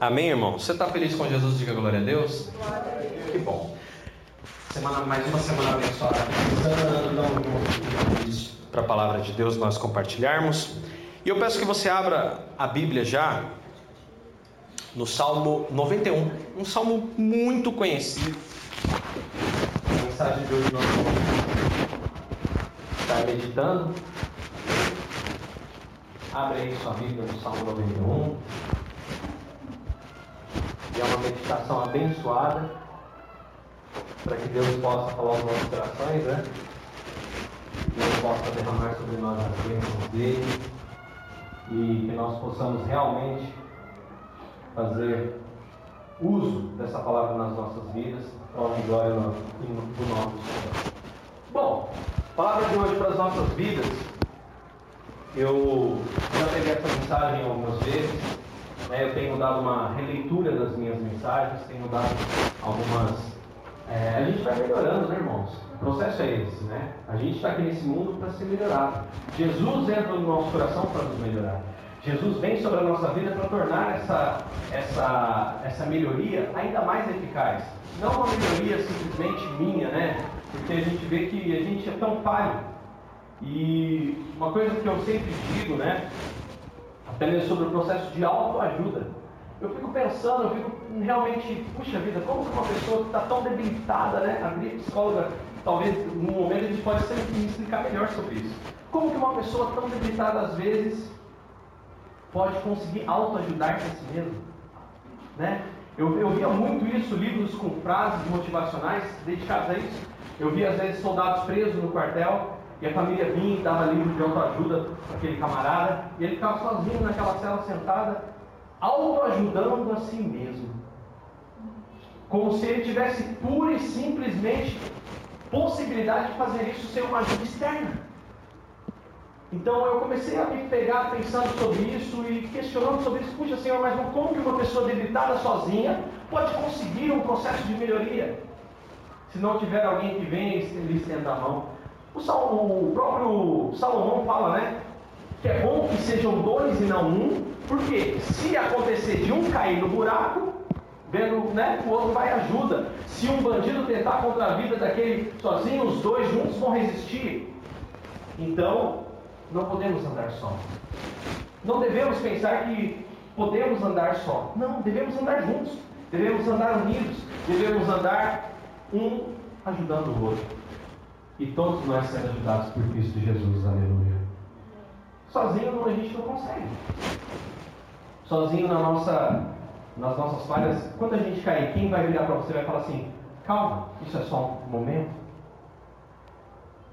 Amém, irmão? Você está feliz com Jesus? Diga glória a Deus. Que bom. Semana, mais uma semana abençoada. Para a palavra de Deus nós compartilharmos. E eu peço que você abra a Bíblia já no Salmo 91, um salmo muito conhecido. A mensagem de hoje nós vamos meditando. Abre aí sua Bíblia no Salmo 91. É uma meditação abençoada para que Deus possa falar os nossos corações, né? Que Deus possa derramar sobre nós as bênçãos dele e que nós possamos realmente fazer uso dessa palavra nas nossas vidas, para a glória do nosso Senhor. Bom, palavra de hoje para as nossas vidas. Eu já peguei essa mensagem algumas vezes, né? eu tenho dado uma releitura das minhas mensagens, tenho dado algumas é, a gente vai melhorando, né, irmãos? O processo é esse, né? A gente está aqui nesse mundo para ser melhorado. Jesus entra no nosso coração para nos melhorar. Jesus vem sobre a nossa vida para tornar essa, essa, essa melhoria ainda mais eficaz. Não uma melhoria simplesmente minha, né? Porque a gente vê que a gente é tão falho. E uma coisa que eu sempre digo, né? Até mesmo sobre o processo de autoajuda eu fico pensando, eu fico realmente, puxa vida, como que uma pessoa que está tão debilitada, né? A psicóloga, talvez no momento a gente pode sempre me explicar melhor sobre isso. Como que uma pessoa tão debilitada às vezes pode conseguir autoajudar-se a si mesmo? Né? Eu, eu via muito isso, livros com frases motivacionais dedicados a isso. Eu via às vezes soldados presos no quartel e a família vinha e dava livro de autoajuda para aquele camarada e ele ficava sozinho naquela cela sentada autoajudando a si mesmo. Como se ele tivesse pura e simplesmente possibilidade de fazer isso sem uma ajuda externa. Então eu comecei a me pegar pensando sobre isso e questionando sobre isso. Puxa, Senhor, mas como que uma pessoa debilitada sozinha pode conseguir um processo de melhoria? Se não tiver alguém que venha e lhe estenda a mão. O, o próprio Salomão fala, né? Que é bom que sejam dois e não um, porque se acontecer de um cair no buraco, vendo, né, o outro vai ajuda. Se um bandido tentar contra a vida daquele sozinho, os dois juntos vão resistir. Então, não podemos andar só. Não devemos pensar que podemos andar só. Não, devemos andar juntos. Devemos andar unidos. Devemos andar um ajudando o outro. E todos nós sendo ajudados por Cristo Jesus. Aleluia. Sozinho a gente não consegue sozinho na nossa, nas nossas falhas, quando a gente cair, quem vai virar para você vai falar assim: calma, isso é só um momento.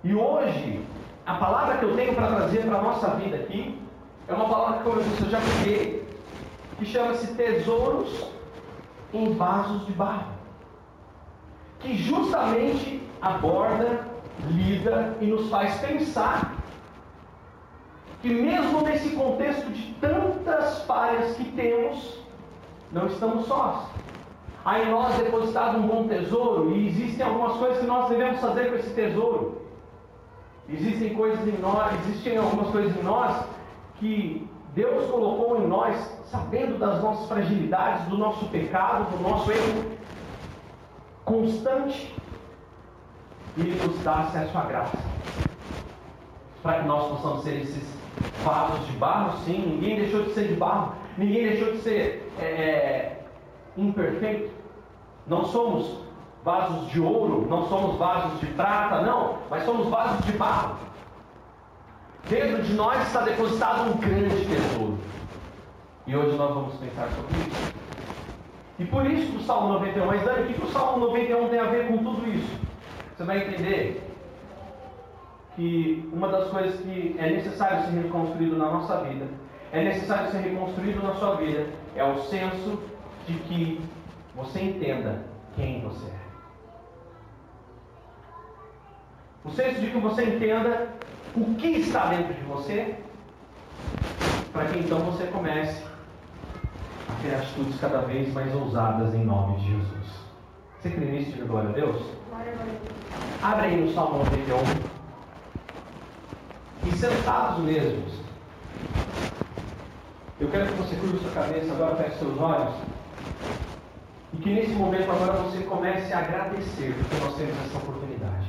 E hoje, a palavra que eu tenho para trazer para a nossa vida aqui é uma palavra que, eu eu já peguei, que chama-se tesouros em vasos de barro, que justamente aborda, lida e nos faz pensar que mesmo nesse contexto de tantas falhas que temos, não estamos sós. Há em nós depositado um bom tesouro e existem algumas coisas que nós devemos fazer com esse tesouro. Existem coisas em nós, existem algumas coisas em nós que Deus colocou em nós, sabendo das nossas fragilidades, do nosso pecado, do nosso erro constante, e Ele nos dá acesso à graça, para que nós possamos ser esses vasos de barro, sim, ninguém deixou de ser de barro, ninguém deixou de ser é, é, imperfeito. Não somos vasos de ouro, não somos vasos de prata, não, mas somos vasos de barro. Dentro de nós está depositado um grande tesouro. E hoje nós vamos pensar sobre isso. E por isso o Salmo 91, mas Dani, o que o Salmo 91 tem a ver com tudo isso? Você vai entender que uma das coisas que é necessário ser reconstruído na nossa vida, é necessário ser reconstruído na sua vida, é o senso de que você entenda quem você é. O senso de que você entenda o que está dentro de você, para que então você comece a ter atitudes cada vez mais ousadas em nome de Jesus. Você crê nisso de glória a Deus? Abre aí no Salmo 91 e sentados mesmos. Eu quero que você curva sua cabeça, agora feche seus olhos. E que nesse momento agora você comece a agradecer porque nós temos essa oportunidade.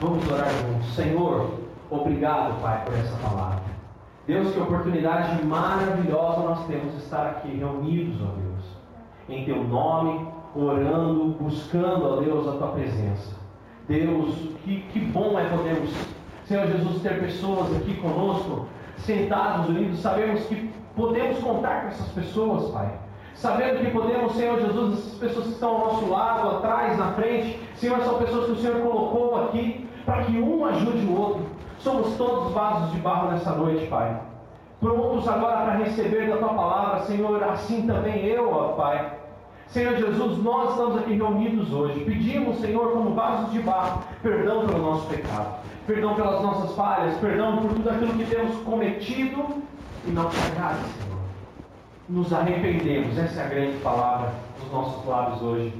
Vamos orar juntos. Senhor, obrigado, Pai, por essa palavra. Deus, que oportunidade maravilhosa nós temos de estar aqui reunidos, ó Deus, em Teu nome, orando, buscando, ó Deus, a Tua presença. Deus, que, que bom é podermos, Senhor Jesus, ter pessoas aqui conosco, sentados, unidos, sabemos que podemos contar com essas pessoas, Pai. Sabendo que podemos, Senhor Jesus, essas pessoas que estão ao nosso lado, atrás, na frente, Senhor, são pessoas que o Senhor colocou aqui para que um ajude o outro. Somos todos vasos de barro nessa noite, Pai. Prontos agora para receber da Tua palavra, Senhor, assim também eu, ó Pai. Senhor Jesus, nós estamos aqui reunidos hoje. Pedimos, Senhor, como vasos de barro, perdão pelo nosso pecado, perdão pelas nossas falhas, perdão por tudo aquilo que temos cometido e não te agrada, Senhor. Nos arrependemos, essa é a grande palavra dos nossos lábios hoje.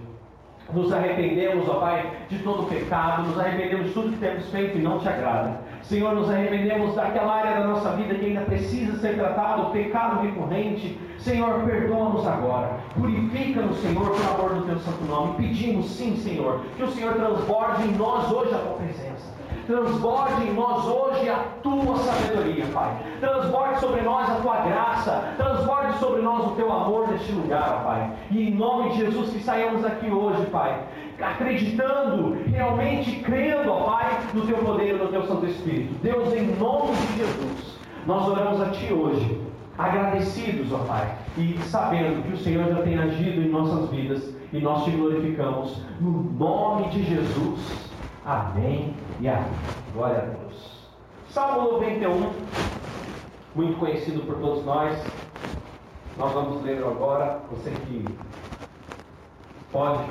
Nos arrependemos, ó Pai, de todo o pecado, nos arrependemos de tudo que temos feito e não te agrada. Senhor, nos arrependemos daquela área da nossa vida que ainda precisa ser tratado, pecado recorrente. Senhor, perdoa-nos agora. Purifica-nos, Senhor, pelo amor do teu santo nome. Pedimos, sim, Senhor, que o Senhor transborde em nós hoje a tua presença. Transborde em nós hoje a tua sabedoria, Pai. Transborde sobre nós a tua graça. Transborde sobre nós o teu amor neste lugar, Pai. E em nome de Jesus que saímos aqui hoje, Pai. Acreditando, realmente crendo, ó Pai, no teu poder e no teu Santo Espírito. Deus, em nome de Jesus, nós oramos a Ti hoje, agradecidos, ó Pai, e sabendo que o Senhor já tem agido em nossas vidas e nós te glorificamos no nome de Jesus. Amém e amém. Glória a Deus. Salmo 91, muito conhecido por todos nós. Nós vamos ler agora. Você que pode,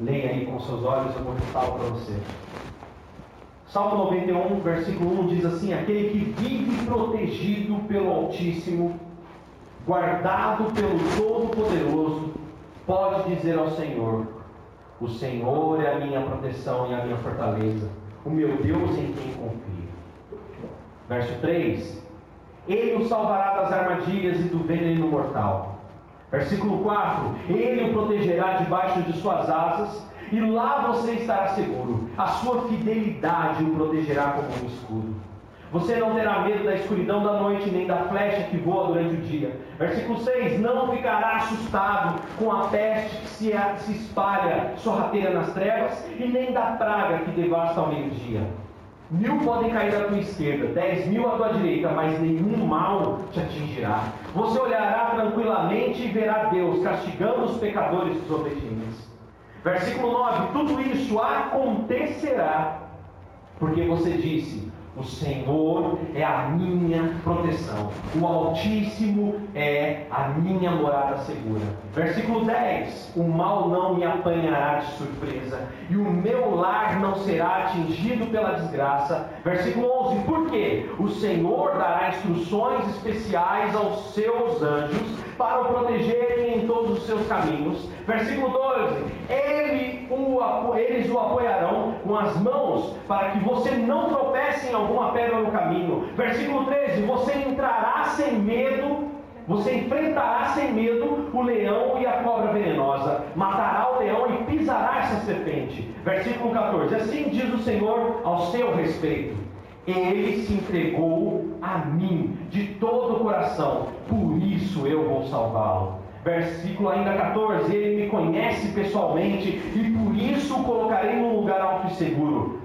leia aí com seus olhos, eu vou recitar para você. Salmo 91, versículo 1 diz assim: Aquele que vive protegido pelo Altíssimo, guardado pelo Todo-Poderoso, pode dizer ao Senhor: O Senhor é a minha proteção e a minha fortaleza o meu Deus em quem confio. Verso 3: Ele o salvará das armadilhas e do veneno mortal. Versículo 4: Ele o protegerá debaixo de suas asas, e lá você estará seguro. A sua fidelidade o protegerá como um escudo. Você não terá medo da escuridão da noite, nem da flecha que voa durante o dia. Versículo 6: Não ficará assustado com a peste que se, espalha sorrateira nas trevas, e nem da praga que devasta ao meio-dia. Mil podem cair à tua esquerda, dez mil à tua direita, mas nenhum mal te atingirá. Você olhará tranquilamente e verá Deus castigando os pecadores desobedientes. Versículo 9: Tudo isso acontecerá, porque você disse: o Senhor é a minha proteção. O Altíssimo é a minha morada segura. Versículo 10: O mal não me apanhará de surpresa, e o meu lar não será atingido pela desgraça. Versículo 11: Por quê? O Senhor dará instruções especiais aos seus anjos para o protegerem em todos os seus caminhos. Versículo 12: Ele o, eles o apoiarão com as mãos para que você não tropece em alguma pedra no caminho. Versículo 13: Você entrará sem medo você enfrentará sem medo o leão e a cobra venenosa, matará o leão e pisará essa serpente. Versículo 14: Assim diz o Senhor ao seu respeito ele se entregou a mim de todo o coração, por isso eu vou salvá-lo. Versículo ainda 14: Ele me conhece pessoalmente e por isso o colocarei num lugar alto e seguro.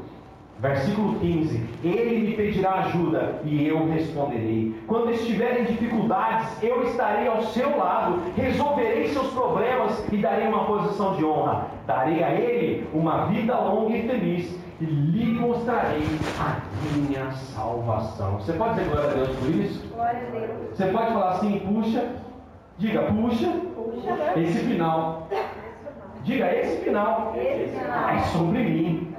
Versículo 15: Ele me pedirá ajuda e eu responderei. Quando estiver em dificuldades, eu estarei ao seu lado, resolverei seus problemas e darei uma posição de honra. Darei a ele uma vida longa e feliz e lhe mostrarei a minha salvação. Você pode dizer glória a Deus por isso? Glória a Deus. Você pode falar assim, puxa, diga, puxa, puxa esse final. Diga, esse final. Esse final. É sobre mim.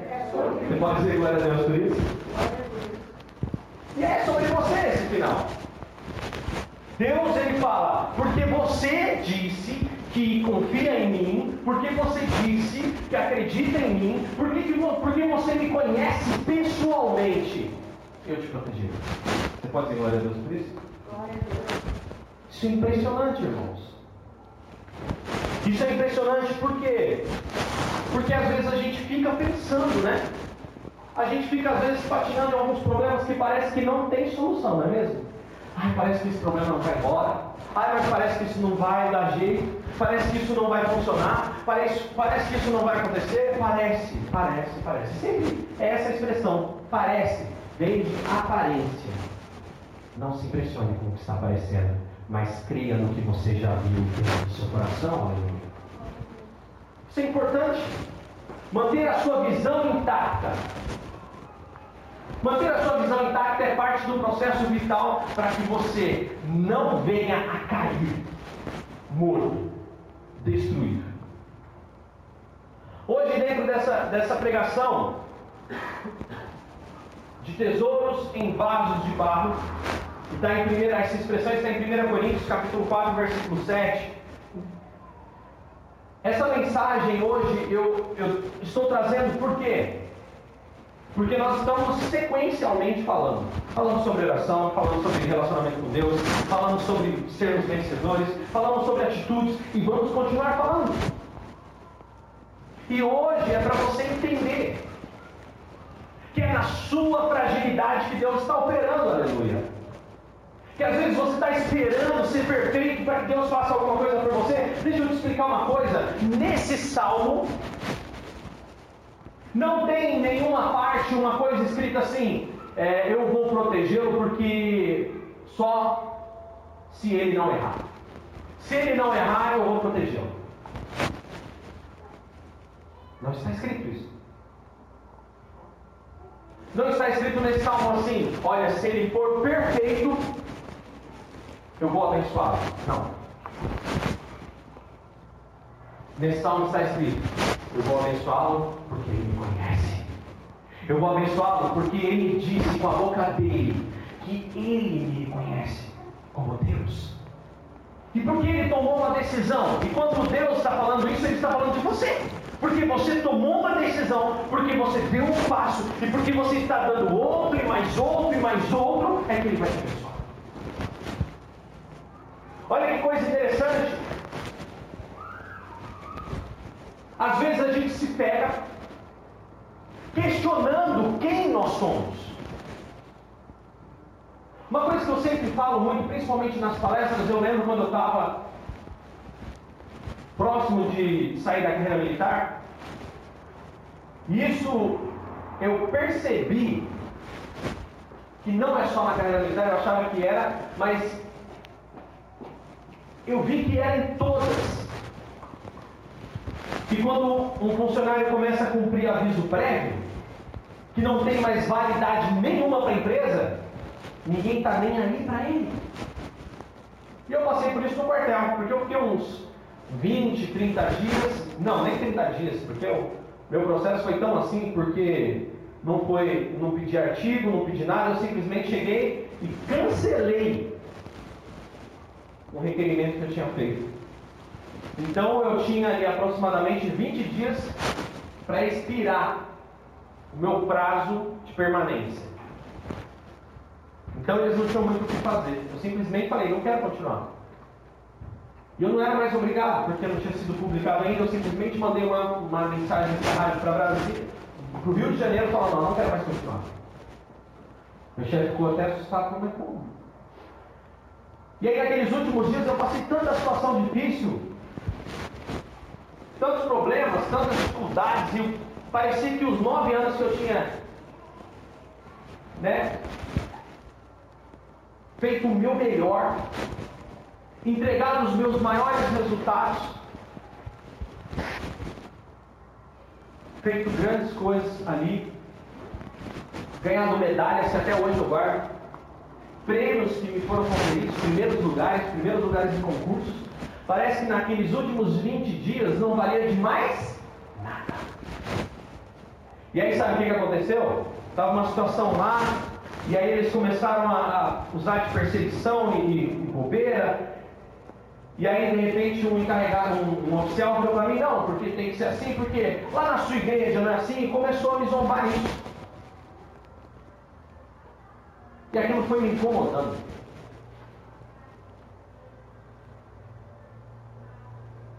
Você pode dizer glória a Deus por isso? E é sobre você esse final. Deus ele fala, porque você disse que confia em mim, porque você disse que acredita em mim, porque, porque você me conhece pessoalmente, eu te protegi. Você pode dizer glória a Deus por isso? Glória a Deus. Isso é impressionante, irmãos. Isso é impressionante por quê? Porque às vezes a gente fica pensando, né? A gente fica às vezes patinando em alguns problemas que parece que não tem solução, não é mesmo? Ai, parece que esse problema não vai embora. Ai, mas parece que isso não vai dar jeito. Parece que isso não vai funcionar. Parece, parece que isso não vai acontecer. Parece, parece, parece. Sempre é essa expressão. Parece. Vem de aparência. Não se impressione com o que está aparecendo, mas creia no que você já viu do seu coração. Aleluia. Isso é importante. Manter a sua visão intacta. Manter a sua intacta é parte do processo vital para que você não venha a cair morto, destruído. Hoje, dentro dessa, dessa pregação de tesouros em vasos de barro, está em primeira, essa expressão está em 1 Coríntios, capítulo 4, versículo 7. Essa mensagem hoje eu, eu estou trazendo por quê? Porque nós estamos sequencialmente falando. Falando sobre oração, falando sobre relacionamento com Deus, falando sobre sermos vencedores, falando sobre atitudes e vamos continuar falando. E hoje é para você entender que é na sua fragilidade que Deus está operando, aleluia. Que às vezes você está esperando ser perfeito para que Deus faça alguma coisa por você. Deixa eu te explicar uma coisa. Nesse salmo, não tem nenhuma parte, uma coisa escrita assim: é, eu vou protegê-lo porque só se ele não errar. Se ele não errar, eu vou protegê-lo. Não está escrito isso. Não está escrito nesse salmo assim: olha, se ele for perfeito, eu vou abençoá-lo. Não. Nesse salmo está escrito: Eu vou abençoá-lo porque ele me conhece. Eu vou abençoá-lo porque ele disse com a boca dele que ele me conhece como Deus. E porque ele tomou uma decisão. E quando Deus está falando isso, ele está falando de você. Porque você tomou uma decisão, porque você deu um passo, e porque você está dando outro, e mais outro, e mais outro, é que ele vai te abençoar. Olha que coisa interessante. Às vezes a gente se pega questionando quem nós somos. Uma coisa que eu sempre falo muito, principalmente nas palestras, eu lembro quando eu estava próximo de sair da carreira militar, isso eu percebi que não é só na carreira militar, eu achava que era, mas eu vi que era em todas. Que quando um funcionário começa a cumprir aviso prévio, que não tem mais validade nenhuma para a empresa, ninguém está nem aí para ele. E eu passei por isso no quartel, porque eu fiquei uns 20, 30 dias, não, nem 30 dias, porque o meu processo foi tão assim, porque não foi, não pedi artigo, não pedi nada, eu simplesmente cheguei e cancelei um requerimento que eu tinha feito. Então eu tinha ali aproximadamente 20 dias para expirar o meu prazo de permanência. Então eles não tinham muito o que fazer. Eu simplesmente falei, não quero continuar. E eu não era mais obrigado, porque não tinha sido publicado ainda, eu simplesmente mandei uma, uma mensagem para rádio para Brasília, para o Rio de Janeiro, falando, não, não quero mais continuar. Meu chefe ficou até assustado, como é como? E aí, naqueles últimos dias, eu passei tanta situação difícil, tantos problemas, tantas dificuldades, e parecia que os nove anos que eu tinha, né, feito o meu melhor, entregado os meus maiores resultados, feito grandes coisas ali, ganhado medalhas que até hoje eu guardo prêmios que me foram conferidos, primeiros lugares, primeiros lugares em concursos, parece que naqueles últimos 20 dias não valia de mais nada. E aí sabe o que, aconteceu? Estava uma situação lá, e aí eles começaram a, a usar de perseguição e, e bobeira. E aí de repente um encarregado, um, um oficial falou para mim, não, porque tem que ser assim, porque lá na sua igreja não é assim, e começou a me zombar isso. E aquilo foi me incomodando.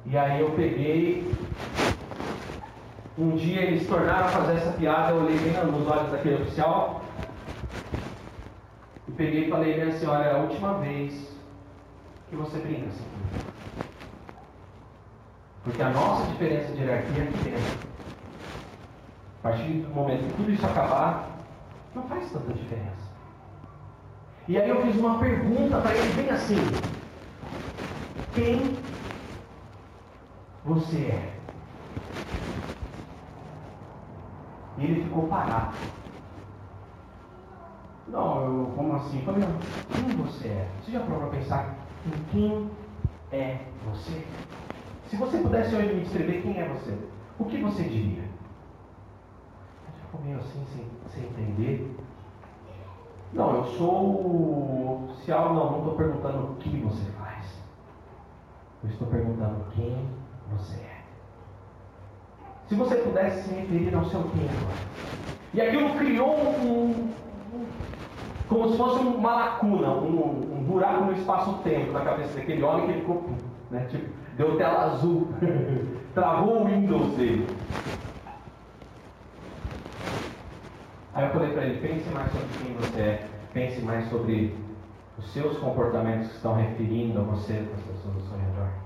E aí eu peguei. Um dia eles tornaram a fazer essa piada, eu olhei bem nos olhos daquele oficial. E peguei e falei bem assim, olha, é a última vez que você brinca assim. Porque a nossa diferença de hierarquia é dentro. A partir do momento que tudo isso acabar, não faz tanta diferença. E aí eu fiz uma pergunta para ele bem assim: Quem você é? E ele ficou parado. Não, eu, como assim? Falei, quem você é? Você já provou para pensar em quem é você? Se você pudesse hoje me descrever quem é você, o que você diria? Ele ficou meio assim, sem, sem entender. Não, eu sou oficial, não, não estou perguntando o que você faz. Eu estou perguntando quem você é. Se você pudesse se referir ao seu agora. E aquilo criou um, como se fosse uma lacuna, um, um buraco no espaço-tempo na cabeça daquele homem que ele ficou, né, tipo, deu tela azul, travou o Windows dele. Aí eu falei para ele, pense mais sobre quem você é, pense mais sobre os seus comportamentos que estão referindo a você para as pessoas ao seu redor.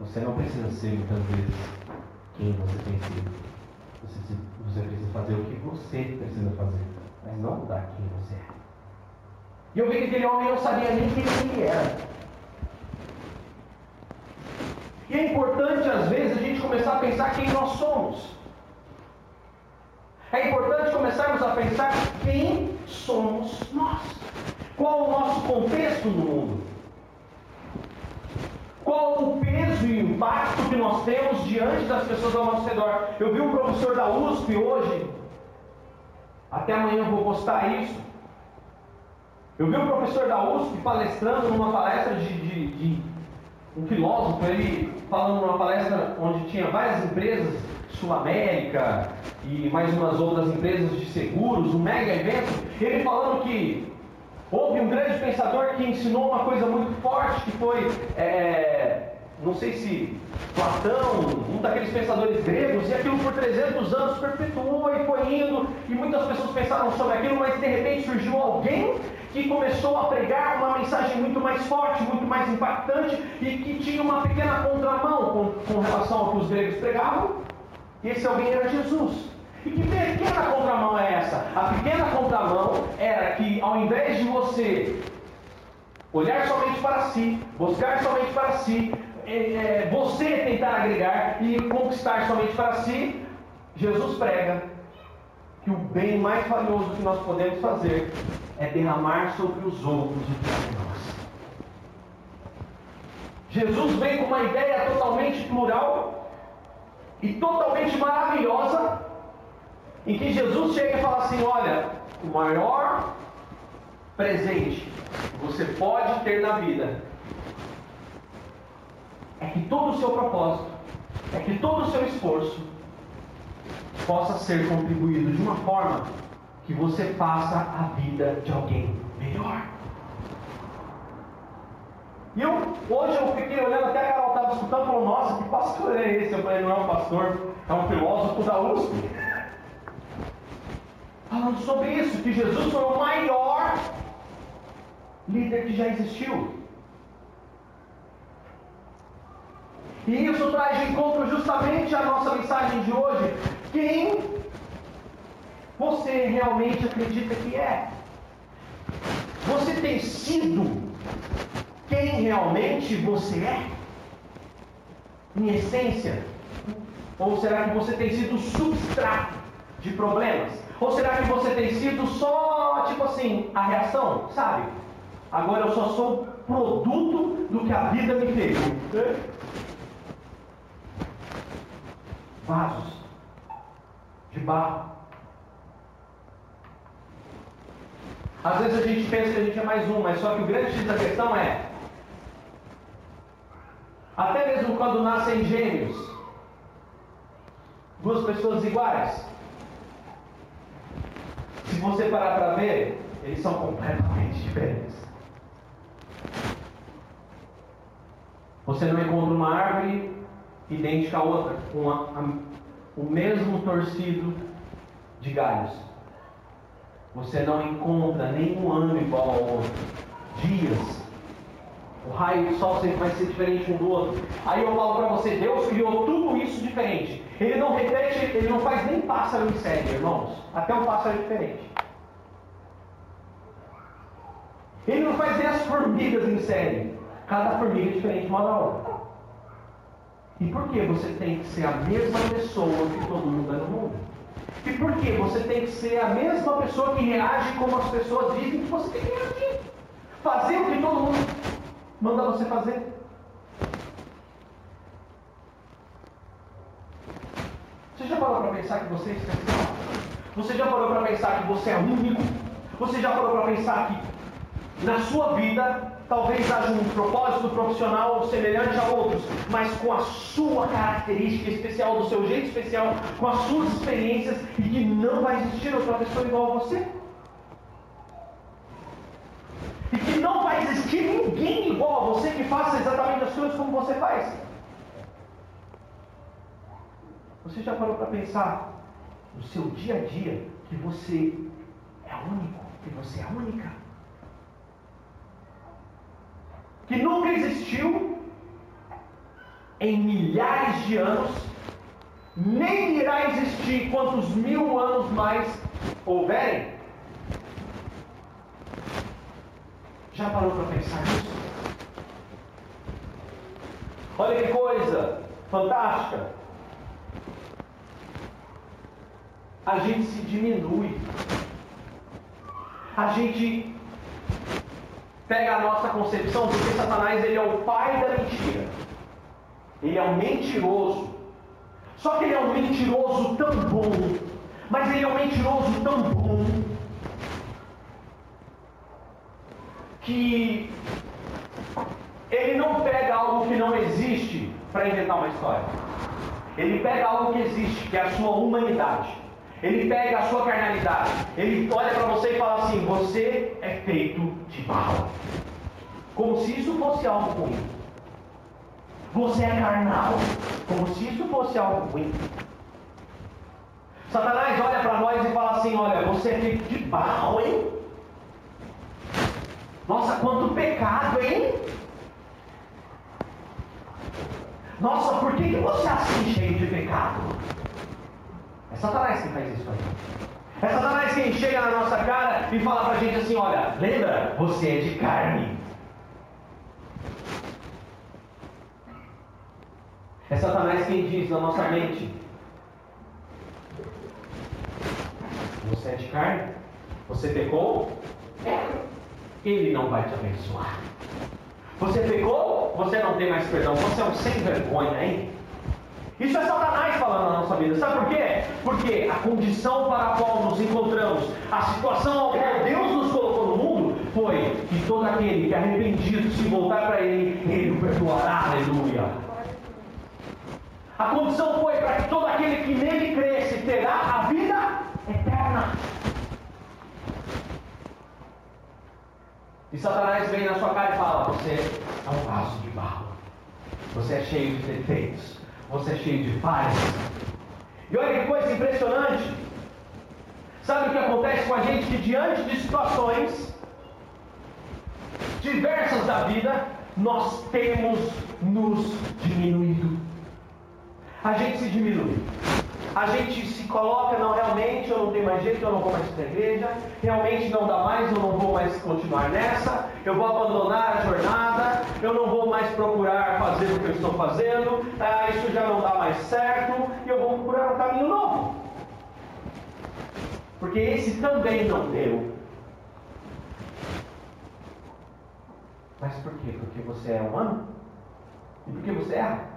Você não precisa ser muitas vezes quem você tem sido. Você, você precisa fazer o que você precisa fazer, mas não mudar quem você é. E eu vi que aquele homem não sabia nem quem ele era. E é importante, às vezes, a gente começar a pensar quem nós somos. É importante começarmos a pensar quem somos nós. Qual o nosso contexto no mundo? Qual o peso e o impacto que nós temos diante das pessoas ao nosso redor? Eu vi um professor da USP hoje, até amanhã eu vou postar isso. Eu vi um professor da USP palestrando numa palestra de, de, de um filósofo, ele falando numa palestra onde tinha várias empresas, Sul América e mais umas outras empresas de seguros, um mega evento, ele falando que houve um grande pensador que ensinou uma coisa muito forte, que foi, é, não sei se Platão, um daqueles pensadores gregos, e aquilo por 300 anos perpetuou e foi indo, e muitas pessoas pensaram sobre aquilo, mas de repente surgiu alguém que começou a pregar uma mensagem muito mais forte, muito mais impactante e que tinha uma pequena contramão com, com relação ao que os gregos pregavam. E esse alguém era Jesus. E que pequena contramão é essa? A pequena contramão era que ao invés de você olhar somente para si, buscar somente para si, é, é, você tentar agregar e conquistar somente para si, Jesus prega que o bem mais valioso que nós podemos fazer é derramar sobre os outros que é nós. Jesus vem com uma ideia totalmente plural e totalmente maravilhosa, em que Jesus chega e fala assim: olha, o maior presente que você pode ter na vida é que todo o seu propósito, é que todo o seu esforço possa ser contribuído de uma forma que você faça a vida de alguém melhor. E eu, hoje eu fiquei olhando, até a Carol estava escutando falou, nossa, que pastor é esse? Eu falei, não é um pastor, é um filósofo da USP. Falando sobre isso, que Jesus foi o maior líder que já existiu. E isso traz de encontro justamente a nossa mensagem de hoje. Quem você realmente acredita que é? Você tem sido quem realmente você é? Em essência? Ou será que você tem sido substrato de problemas? Ou será que você tem sido só, tipo assim, a reação? Sabe? Agora eu só sou produto do que a vida me fez. Vasos de barro Às vezes a gente pensa que a gente é mais um, mas só que o grande X da questão é: até mesmo quando nascem gêmeos, duas pessoas iguais, se você parar para ver, eles são completamente diferentes. Você não encontra uma árvore idêntica a outra, com a, a, o mesmo torcido de galhos. Você não encontra nenhum ano igual ao outro. Dias. O raio do sol sempre vai ser diferente um do outro. Aí eu falo para você, Deus criou tudo isso diferente. Ele não repete, ele não faz nem pássaro em série, irmãos. Até um pássaro é diferente. Ele não faz nem as formigas em série. Cada formiga é diferente uma da outra. E por que você tem que ser a mesma pessoa que todo mundo é no mundo? E por que você tem que ser a mesma pessoa que reage como as pessoas dizem que você tem que reagir? Fazer o que todo mundo manda você fazer. Você já parou para pensar que você é especial? Você já parou para pensar que você é único? Você já parou para pensar que na sua vida talvez haja um propósito profissional semelhante a outros, mas com a sua característica especial, do seu jeito especial, com as suas experiências e que não vai existir outra pessoa igual a você? E que não vai existir ninguém igual a você que faça exatamente as coisas como você faz. Você já parou para pensar no seu dia a dia que você é único, que você é única? Que nunca existiu em milhares de anos, nem irá existir quantos mil anos mais houverem? Já parou para pensar nisso? Olha que coisa fantástica. A gente se diminui. A gente pega a nossa concepção, porque Satanás ele é o pai da mentira. Ele é um mentiroso. Só que ele é um mentiroso tão bom. Mas ele é um mentiroso tão bom que ele não pega algo que não existe para inventar uma história. Ele pega algo que existe, que é a sua humanidade. Ele pega a sua carnalidade. Ele olha para você e fala assim: Você é feito de barro. Como se isso fosse algo ruim. Você é carnal. Como se isso fosse algo ruim. Satanás olha para nós e fala assim: Olha, você é feito de barro, hein? Nossa, quanto pecado, hein? Nossa, por que, que você é assim cheio de pecado? É Satanás que faz isso aí. É Satanás quem chega na nossa cara e fala pra gente assim: olha, lembra? Você é de carne. É Satanás quem diz na nossa mente: Você é de carne? Você pecou? É. Ele não vai te abençoar. Você pecou, você não tem mais perdão, você é um sem vergonha, hein? Isso é Satanás falando na nossa vida. Sabe por quê? Porque a condição para a qual nos encontramos, a situação ao qual Deus nos colocou no mundo, foi que todo aquele que é arrependido se voltar para Ele, Ele o perdoará. Aleluia. A condição foi para que todo aquele que nele cresce terá a vida eterna. E Satanás vem na sua cara e fala: Você é um vaso de barro. Você é cheio de defeitos. Você é cheio de falhas. E olha que coisa impressionante. Sabe o que acontece com a gente? Que diante de situações diversas da vida, nós temos nos diminuído. A gente se diminui a gente se coloca, não, realmente eu não tenho mais jeito, eu não vou mais para a igreja, realmente não dá mais, eu não vou mais continuar nessa, eu vou abandonar a jornada, eu não vou mais procurar fazer o que eu estou fazendo, ah, isso já não dá mais certo, e eu vou procurar um caminho novo. Porque esse também não deu. Mas por quê? Porque você é humano? E porque você erra?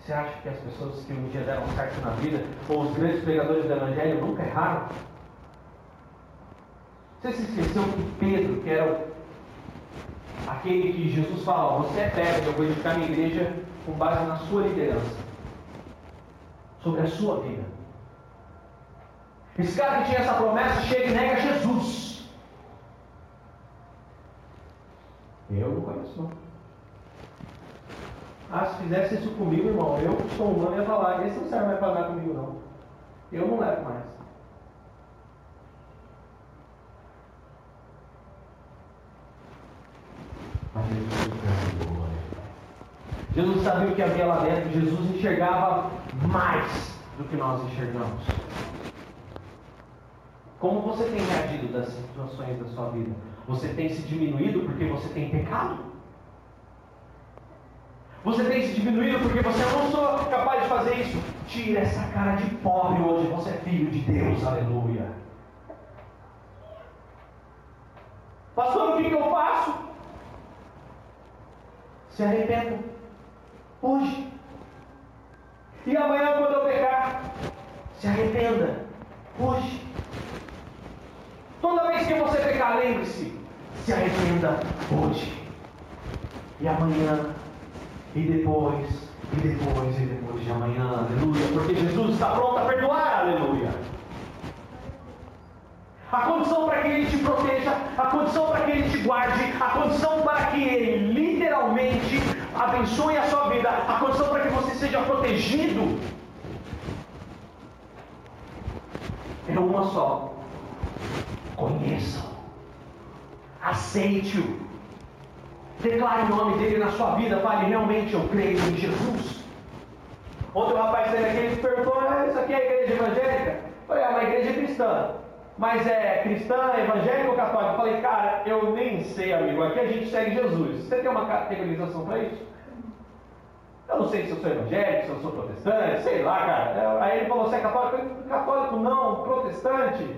Você acha que as pessoas que um dia deram certo na vida, ou os grandes pregadores do Evangelho, nunca erraram? Você se esqueceu que Pedro, que era aquele que Jesus fala, você é Pedro, eu vou edificar minha igreja com base na sua liderança, sobre a sua vida. Esse cara que tinha essa promessa chega e nega Jesus. Eu não conheço não. Ah, se fizesse isso comigo, irmão, eu que estou humano ia falar, esse não serve mais para andar comigo não. Eu não levo mais. Jesus Jesus sabia o que havia lá dentro, Jesus enxergava mais do que nós enxergamos. Como você tem reagido das situações da sua vida? Você tem se diminuído porque você tem pecado? Você tem se diminuído porque você não sou capaz de fazer isso? Tira essa cara de pobre hoje, você é filho de Deus, aleluia. Pastor, o que, que eu faço? Se arrependa. Hoje. E amanhã, quando eu pecar, se arrependa. Hoje. Toda vez que você pecar, lembre-se, se arrependa hoje. E amanhã, e depois, e depois, e depois de amanhã, aleluia. Porque Jesus está pronto a perdoar, aleluia. A condição para que Ele te proteja, a condição para que Ele te guarde, a condição para que Ele literalmente abençoe a sua vida, a condição para que você seja protegido é uma só. Conheça-o, aceite-o, declare o nome dele na sua vida, fale realmente eu creio em Jesus. Ontem o rapaz saiu aqui e perguntou: ah, Isso aqui é igreja evangélica? Eu falei: É uma igreja cristã. Mas é cristã, evangélica ou católica? Eu falei: Cara, eu nem sei, amigo. Aqui a gente segue Jesus. Você tem uma categorização para isso? Eu não sei se eu sou evangélico, se eu sou protestante, sei lá, cara. Aí ele falou: Você é católico? Eu falei, católico não, protestante.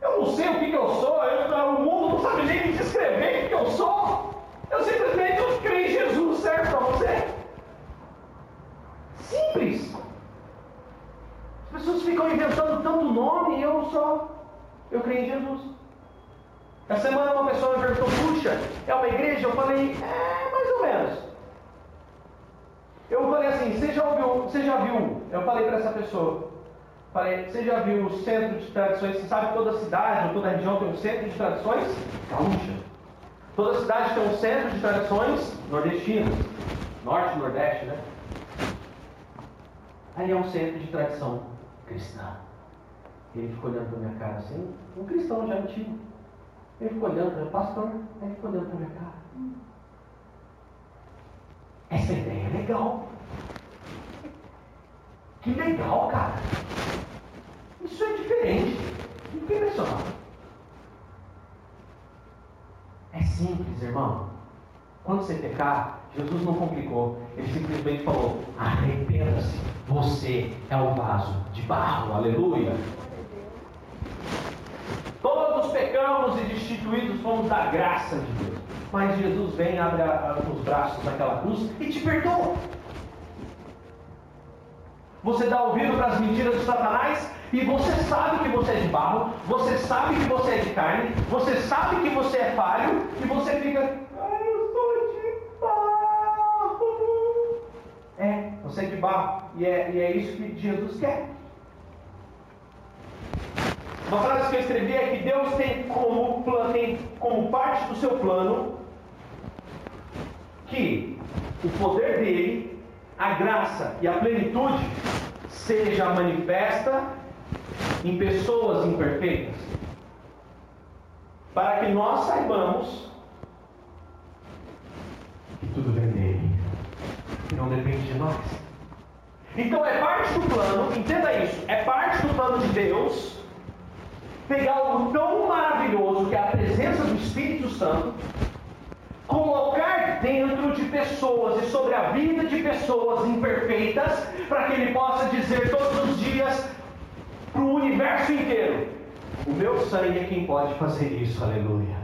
Eu não sei o que, que eu sou, eu, o mundo não sabe nem me descrever o que, que eu sou. Eu simplesmente eu creio em Jesus, certo para você? Simples. As pessoas ficam inventando tanto nome e eu só. Eu creio em Jesus. Essa semana uma pessoa me perguntou, puxa, é uma igreja? Eu falei, é, mais ou menos. Eu falei assim, você já ouviu, você já viu? Eu falei para essa pessoa, falei, você já viu o centro de tradições? Você sabe que toda cidade ou toda região tem um centro de tradições? Gaúcha. Toda cidade tem um centro de tradições nordestinas, norte nordeste, né? Aí é um centro de tradição cristã. Ele ficou olhando para minha cara assim, um cristão já antigo. Ele ficou olhando, pastor, ele ficou olhando para minha cara. Essa ideia é legal. Que legal, cara. Isso é diferente. Fico impressionado. É simples, irmão. Quando você pecar, Jesus não complicou. Ele simplesmente falou: arrependa-se. Você é o vaso de barro. Aleluia. Todos pecamos e destituídos fomos da graça de Deus. Mas Jesus vem, abre os braços daquela cruz e te perdoa. Você dá ouvido para as mentiras de Satanás e você sabe que você é de barro, você sabe que você é de carne, você sabe que você é falho e você fica, ah, eu sou de barro. É, você é de barro e é, e é isso que Jesus quer. Uma frase que eu escrevi é que Deus tem como, tem como parte do seu plano que o poder dele, a graça e a plenitude seja manifesta em pessoas imperfeitas, para que nós saibamos que tudo vem dele, que não depende de nós. Então é parte do plano, entenda isso, é parte do plano de Deus pegar algo tão maravilhoso que é a presença do Espírito Santo, colocar dentro de pessoas e sobre a vida de pessoas imperfeitas, para que ele possa dizer todos os dias para o universo inteiro: O meu sangue é quem pode fazer isso, aleluia.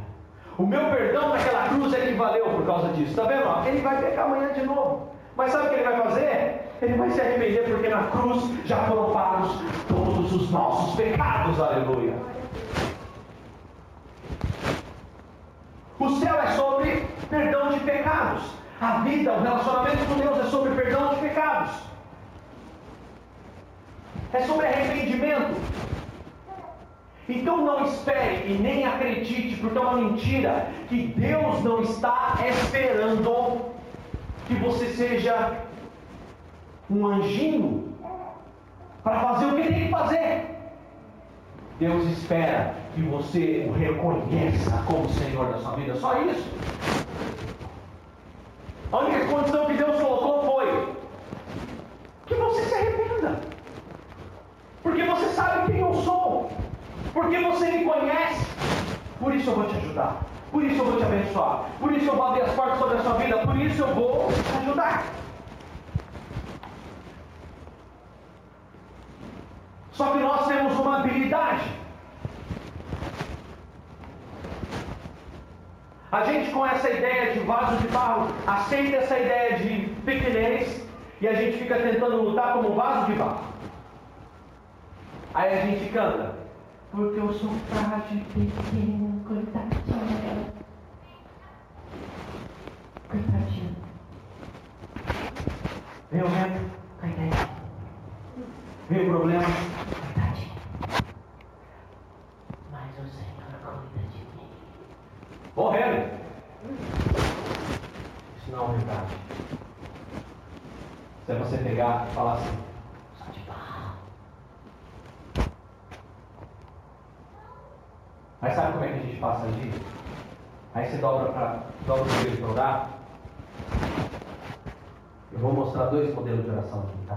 O meu perdão naquela cruz é que valeu por causa disso. Está vendo? Ele vai pecar amanhã de novo. Mas sabe o que ele vai fazer? Ele vai se arrepender porque na cruz já foram pagos todos os nossos pecados, aleluia. O céu é sobre perdão de pecados. A vida, o relacionamento com Deus é sobre perdão de pecados. É sobre arrependimento. Então não espere e nem acredite, porque é uma mentira, que Deus não está esperando que você seja um anjinho para fazer o que tem que fazer. Deus espera que você o reconheça como Senhor da sua vida, só isso. A única condição que Deus colocou foi que você se arrependa, porque você sabe quem eu sou porque você me conhece. Por isso eu vou te ajudar. Por isso eu vou te abençoar. Por isso eu vou abrir as portas sobre a sua vida. Por isso eu vou te ajudar. Só que nós temos uma habilidade. A gente com essa ideia de vaso de barro aceita essa ideia de pequenez e a gente fica tentando lutar como vaso de barro. Aí a gente canta. Porque eu sou frágil, pequeno, coitadinho. Coitadinho. Vem o vento, coitadinho. Vem o problema, coitadinho. Mas o Senhor cuida de mim. Morrendo. Isso não é verdade. Se é você pegar e falar assim, Mas sabe como é que a gente passa ali? Aí você dobra, pra, dobra o joelho para orar. Eu vou mostrar dois modelos de oração aqui, tá?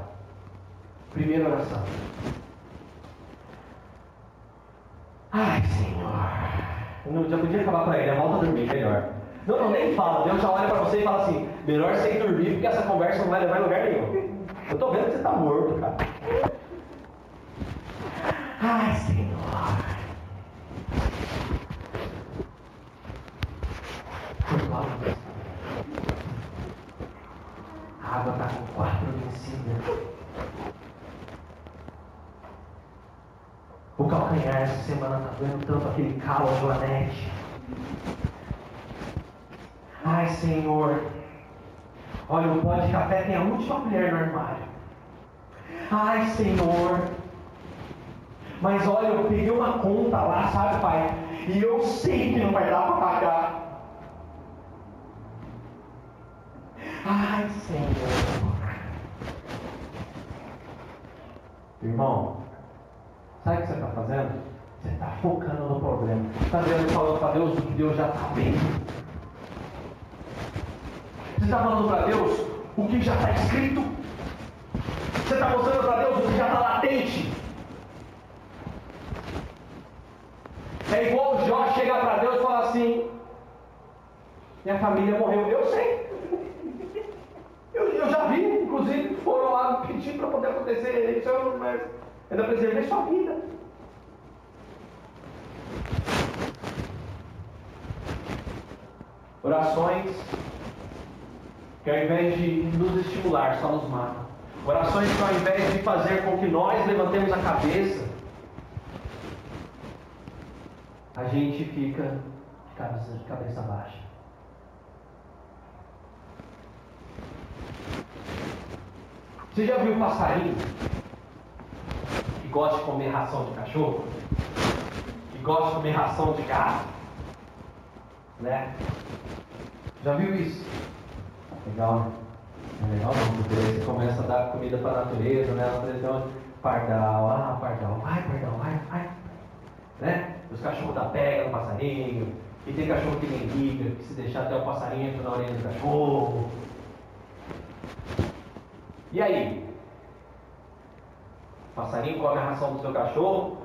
Primeira oração. Ai, Senhor. Não, já podia falar para ele, volta a dormir, melhor. Não, não, nem fala. Deus já olha para você e fala assim: melhor sem dormir, porque essa conversa não vai levar em lugar nenhum. Eu tô vendo que você está morto, cara. Ai, Senhor. A água está com quatro vencidas. O calcanhar essa semana está doendo tanto aquele calo, Joanete. Ai, Senhor. Olha, o pó de café tem a última colher no armário. Ai, Senhor. Mas olha, eu peguei uma conta lá, sabe, pai? E eu sei que não vai dar para pagar. Ai, Senhor. Irmão, sabe o que você está fazendo? Você está focando Está falando para Deus o que Deus já está vendo. Você está falando para Deus o que já está escrito. Você está mostrando para Deus o que já está latente. É igual o Jó chegar para Deus e falar assim: Minha família morreu. Eu sei. Eu, eu já vi, inclusive, foram lá pedir para poder acontecer isso, eu, mas ainda preservei sua vida. Orações que ao invés de nos estimular, só nos matam. Orações que ao invés de fazer com que nós levantemos a cabeça, a gente fica de cabeça, de cabeça baixa. Você já viu um passarinho que gosta de comer ração de cachorro? Que gosta de comer ração de gato? Né? Já viu isso? Legal, né? É legal não, porque você começa a dar comida para a natureza, né? A natureza pardal, ah, pardal, vai, pardal, vai, vai. Né? Os cachorros da pega no passarinho, e tem cachorro que nem liga, que se deixar até o passarinho entra na orelha do cachorro. E aí? O passarinho come a ração do seu cachorro?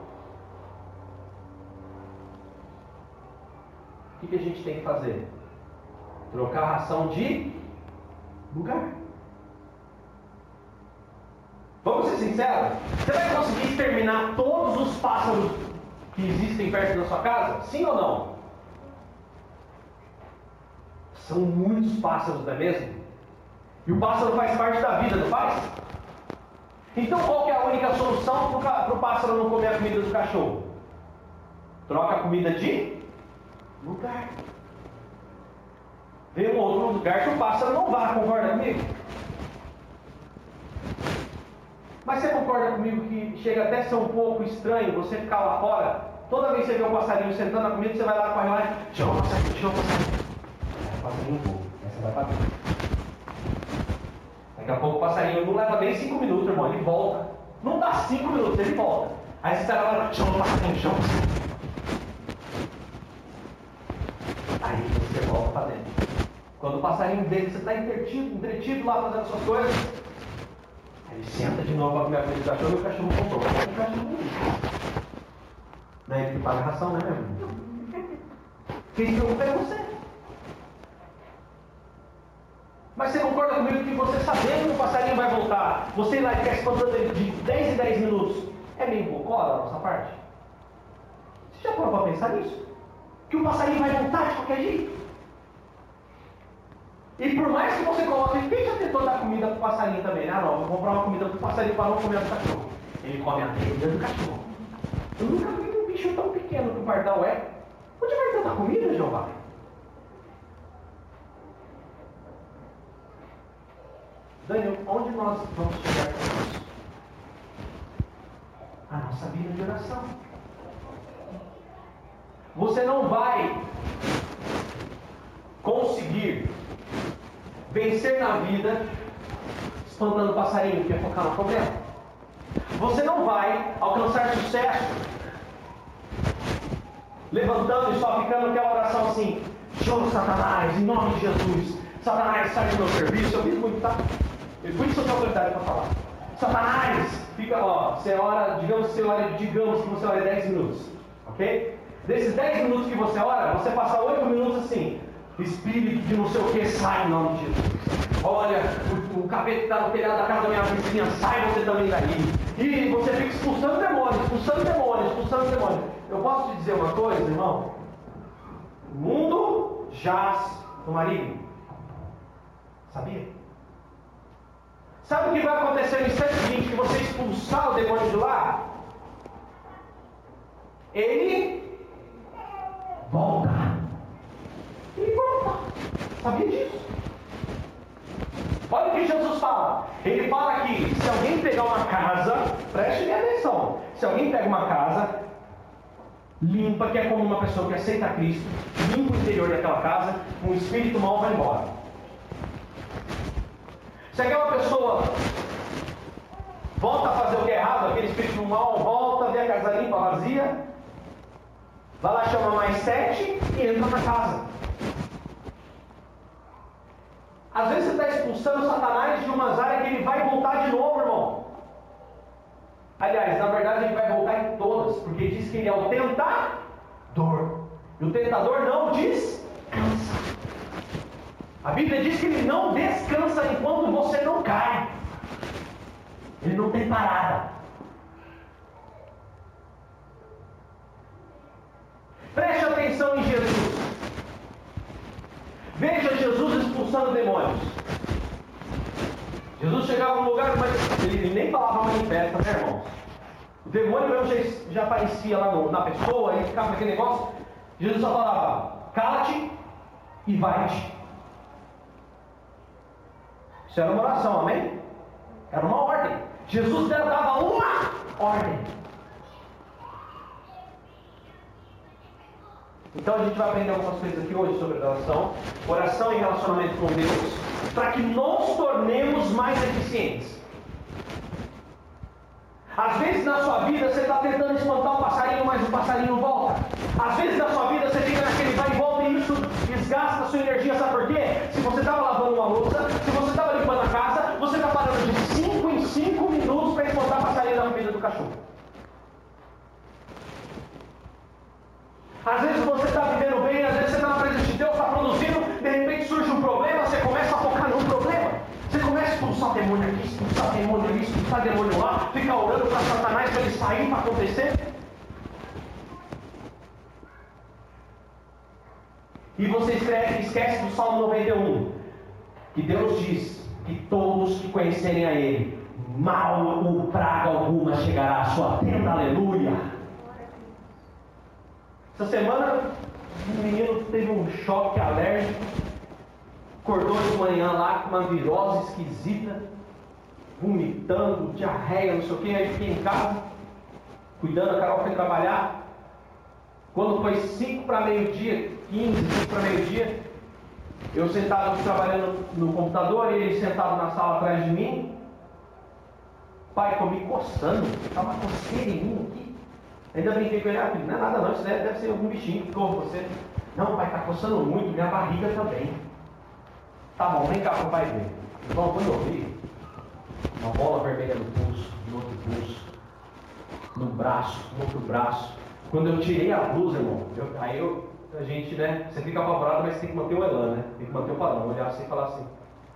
O que, que a gente tem que fazer? Trocar ração de lugar. Vamos ser sinceros? Você vai conseguir exterminar todos os pássaros que existem perto da sua casa? Sim ou não? São muitos pássaros, não é mesmo? E o pássaro faz parte da vida, não faz? Então qual é a única solução para o pássaro não comer a comida do cachorro? Troca a comida de lugar. Vê um outro lugar que o pássaro não vá, concorda comigo? Mas você concorda comigo que chega até a ser um pouco estranho você ficar lá fora Toda vez que você vê um passarinho sentando na comida, você vai lá, corre lá e chama passarinho, o passarinho. Aí o passarinho voa, aí você vai para dentro. Daqui a pouco o passarinho não leva nem 5 minutos, irmão, ele volta. Não dá 5 minutos, ele volta. Aí você está lá, chama passarinho, o passarinho. Aí você volta para dentro. Quando o passarinho dele, você está entretido, entretido lá fazendo suas coisas. Ele senta de novo para comida do cachorro e o cachorro comprou. O cachorro não é ele que paga a ração, né, meu irmão? Quem se preocupa é você. Mas você concorda comigo que você sabendo que o passarinho vai voltar, você ir lá e ficar de 10 em 10 minutos, é meio bocó da nossa parte? Você já parou para pensar nisso? Que o passarinho vai voltar de qualquer jeito? E por mais que você coloque, quem já tentou dar comida para o passarinho também? Ah não, vou comprar uma comida para o passarinho para não comer do cachorro. Ele come a telha do cachorro. Eu nunca vi um bicho tão pequeno que o pardal é. Onde vai tanta comida, Jeová? Daniel, onde nós vamos chegar com isso? A nossa vida de oração. Você não vai conseguir vencer na vida espantando passarinho que é focar no problema. Você não vai alcançar sucesso levantando e só ficando aquela oração assim: Show Satanás, em nome de Jesus. Satanás, sai do meu serviço. Eu vi muito, tá? Eu fui sua autoridade para falar. Satanás, fica, ó, você ora, digamos que você ora, digamos que você ora 10 minutos, ok? Desses 10 minutos que você ora, você passa 8 minutos assim, espírito de não sei o que sai em nome de Jesus. Olha, o, o capeta está no telhado da casa da minha vizinha, sai você também daí. E você fica expulsando demônios, expulsando demônios, expulsando demônios. Eu posso te dizer uma coisa, irmão? O mundo jaz no maligno. Sabia? Sabe o que vai acontecer no instante seguinte que você expulsar o demônio de lá? Ele volta. Volta. Sabia disso? Olha o que Jesus fala. Ele fala que se alguém pegar uma casa, preste atenção. Se alguém pega uma casa, limpa, que é como uma pessoa que aceita Cristo, limpa o interior daquela casa, um espírito mau vai embora. Se aquela pessoa volta a fazer o que é errado, aquele espírito mal volta, vê a casa limpa, vazia, vai lá, chama mais sete e entra na casa. Às vezes você está expulsando Satanás de umas áreas que ele vai voltar de novo, irmão. Aliás, na verdade ele vai voltar em todas, porque diz que ele é o tentador. E o tentador não descansa. A Bíblia diz que ele não descansa enquanto você não cai. Ele não tem parada. Preste atenção em Jesus. Veja Jesus expulsando. Jesus chegava num lugar, mas ele nem falava manifesta, né, irmãos? O demônio mesmo já, já aparecia lá no, na pessoa, e ficava naquele negócio. Jesus só falava: cala-te e vai-te. Isso era uma oração, amém? Era uma ordem. Jesus dava uma ordem. Então a gente vai aprender algumas coisas aqui hoje sobre oração, oração e relacionamento com Deus, para que nos tornemos mais eficientes. Às vezes na sua vida você está tentando espantar um passarinho, mas o passarinho volta. Às vezes na sua vida você fica naquele vai e volta e isso desgasta a sua energia, sabe por quê? Se você estava lavando uma louça, se você estava limpando a casa, você está parando de 5 em 5 minutos para espantar passarinho da comida do cachorro. Às vezes você está vivendo bem, às vezes você está na presença de Deus, está produzindo, de repente surge um problema, você começa a. A expulsar demônio aqui, expulsar demônio ali, expulsar demônio lá, fica orando para Satanás para ele sair para acontecer. E você esquece, esquece do Salmo 91, que Deus diz que todos que conhecerem a Ele, mal ou praga alguma chegará à sua tenda, aleluia. Essa semana, um menino teve um choque alérgico, acordou de manhã lá com uma virose esquisita, vomitando, diarreia, não sei o que, aí fiquei em casa, cuidando, a Carol foi trabalhar, Quando foi 5 para meio-dia, 15, 5 para meio-dia, eu sentado trabalhando no computador, ele sentado na sala atrás de mim. Pai, estou me coçando, estava coceira em mim aqui. Ainda brinquei com ele, ah, não é nada não, isso deve, deve ser algum bichinho que você. Não, pai, está coçando muito, minha barriga também. Tá bom, vem cá para o ver. Irmão, quando eu vi, uma bola vermelha no pulso, no outro pulso, no braço, no outro braço. Quando eu tirei a blusa, irmão, eu, aí eu, a gente, né, você fica apavorado, mas tem que manter o elan, né? Tem que manter o padrão, olhar assim e falar assim,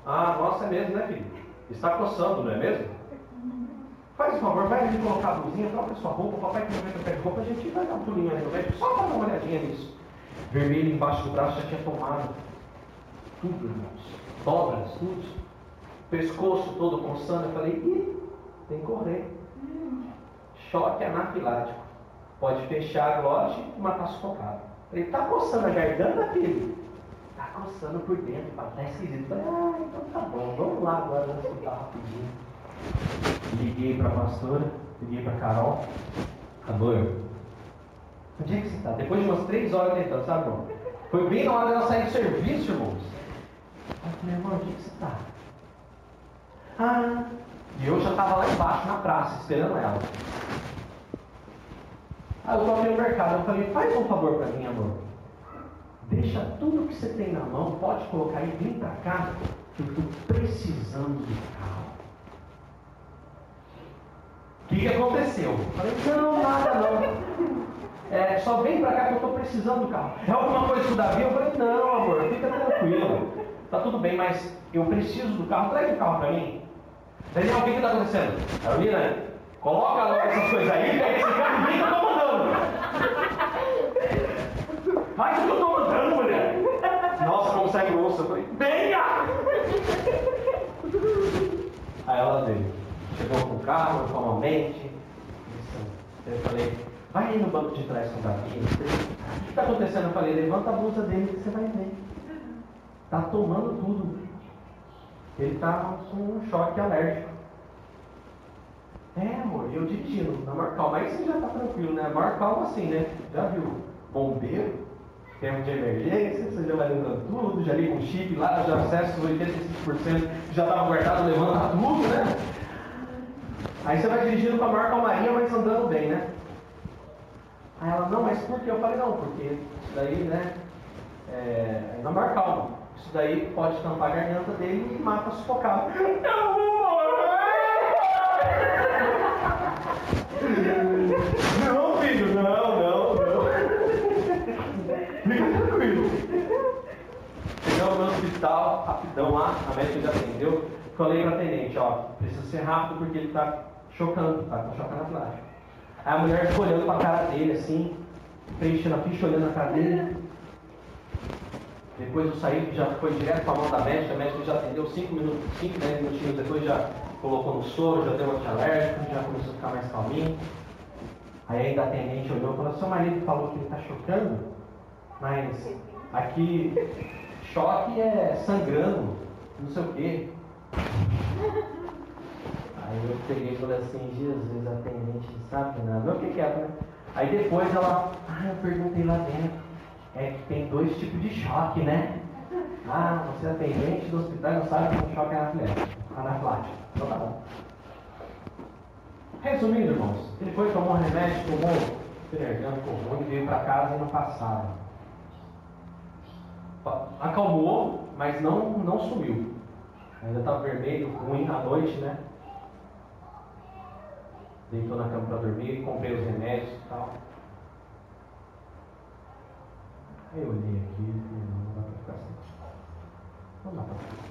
ah, nossa, é mesmo, né, filho? Está coçando, não é mesmo? Faz um favor, vai ali colocar a blusinha, troca sua roupa, papai que não vai trocar roupa, a gente vai dar um pulinho ali no médico, só para dar uma olhadinha nisso. Vermelho embaixo do braço já tinha tomado tudo, irmãos. Dobras, tudo. Pescoço todo coçando, eu falei, ih, tem que correr. Choque anafilático. Pode fechar a glote e matar sufocado. Ele está coçando a garganta, filho? Está coçando por dentro, está esquisito. Falei, ah, então tá bom, vamos lá agora no hospital rapidinho. Liguei para a pastora, liguei para Carol. Amor, onde é que você está? Depois de umas três horas tentando, sabe, irmão? Foi bem na hora dela sair do serviço, irmãos. Eu falei, onde você está? Ah, e eu já estava lá embaixo na praça, esperando ela. Aí eu falei no mercado, eu falei, faz um favor para mim, amor. Deixa tudo que você tem na mão, pode colocar aí, vem para cá, que eu estou precisando de carro. O que, que aconteceu? Eu falei, não, nada não. É, só vem para cá que eu estou precisando do carro. É alguma coisa com o Davi? Eu falei, não, amor, fica tranquilo. Tá tudo bem, mas eu preciso do carro, traz o carro para mim. Daniel, o que está acontecendo? Carolina, coloca logo essas coisas aí, pega esse carro e vem que eu estou mandando. Que eu estou mandando, mulher. Nossa, como sai grosso. Eu falei, venha! Aí ela veio. Chegou com o carro, normalmente. Eu falei, vai aí no banco de trás com o Davi. O que está acontecendo? Eu falei, levanta a blusa dele que você vai ver. Está tomando tudo. Ele está com um choque alérgico. É, amor, eu dirigindo, na maior calma. Aí você já está tranquilo, né? Maior calma assim, né? Já viu? Bombeiro, tempo de emergência, você já vai lembrando tudo, já liga um chip lá, já acessa os 85% já estava guardado, levanta tudo, né? Aí você vai dirigindo com a maior calmaria, mas andando bem, né? Aí ela, não, mas por que? Eu falei, não, porque isso daí, né? É, na maior calma. Isso daí pode tampar a garganta dele e mata sufocado. Não, filho, não, não, não. Fica tranquilo. Chegamos no hospital, rapidão lá, a médica já atendeu. Falei para a atendente, ó, precisa ser rápido porque ele está chocando, tá com choque anafilático. Aí a mulher ficou olhando para a cara dele assim, preenchendo a ficha, olhando a cara dele. Depois eu saí, já foi direto para a mão da médica, a médica já atendeu 5 minutos, 5, 10 minutinhos depois já colocou no soro, já deu antialérgico, já começou a ficar mais calminho. Aí ainda a atendente olhou e falou, seu marido falou que ele está chocando, mas aqui choque é sangrando, não sei o quê. Aí eu peguei e falei assim, Jesus, a atendente não sabe nada. Não, o que é, né? Aí depois ela, ah, eu perguntei lá dentro, é que tem dois tipos de choque, né? Ah, você é atendente do hospital não sabe como choque é anafilático. Anafilático. Então tá bom. Resumindo, irmãos, ele foi, tomou um remédio, tomou Penergan, ficou ruim, veio para casa não passava. Acalmou, mas não, não sumiu. Ainda estava vermelho, ruim à noite, né? Deitou na cama para dormir, comprei os remédios e tal. Aí eu olhei aqui e não, não dá para ficar assim. Não dá para ficar.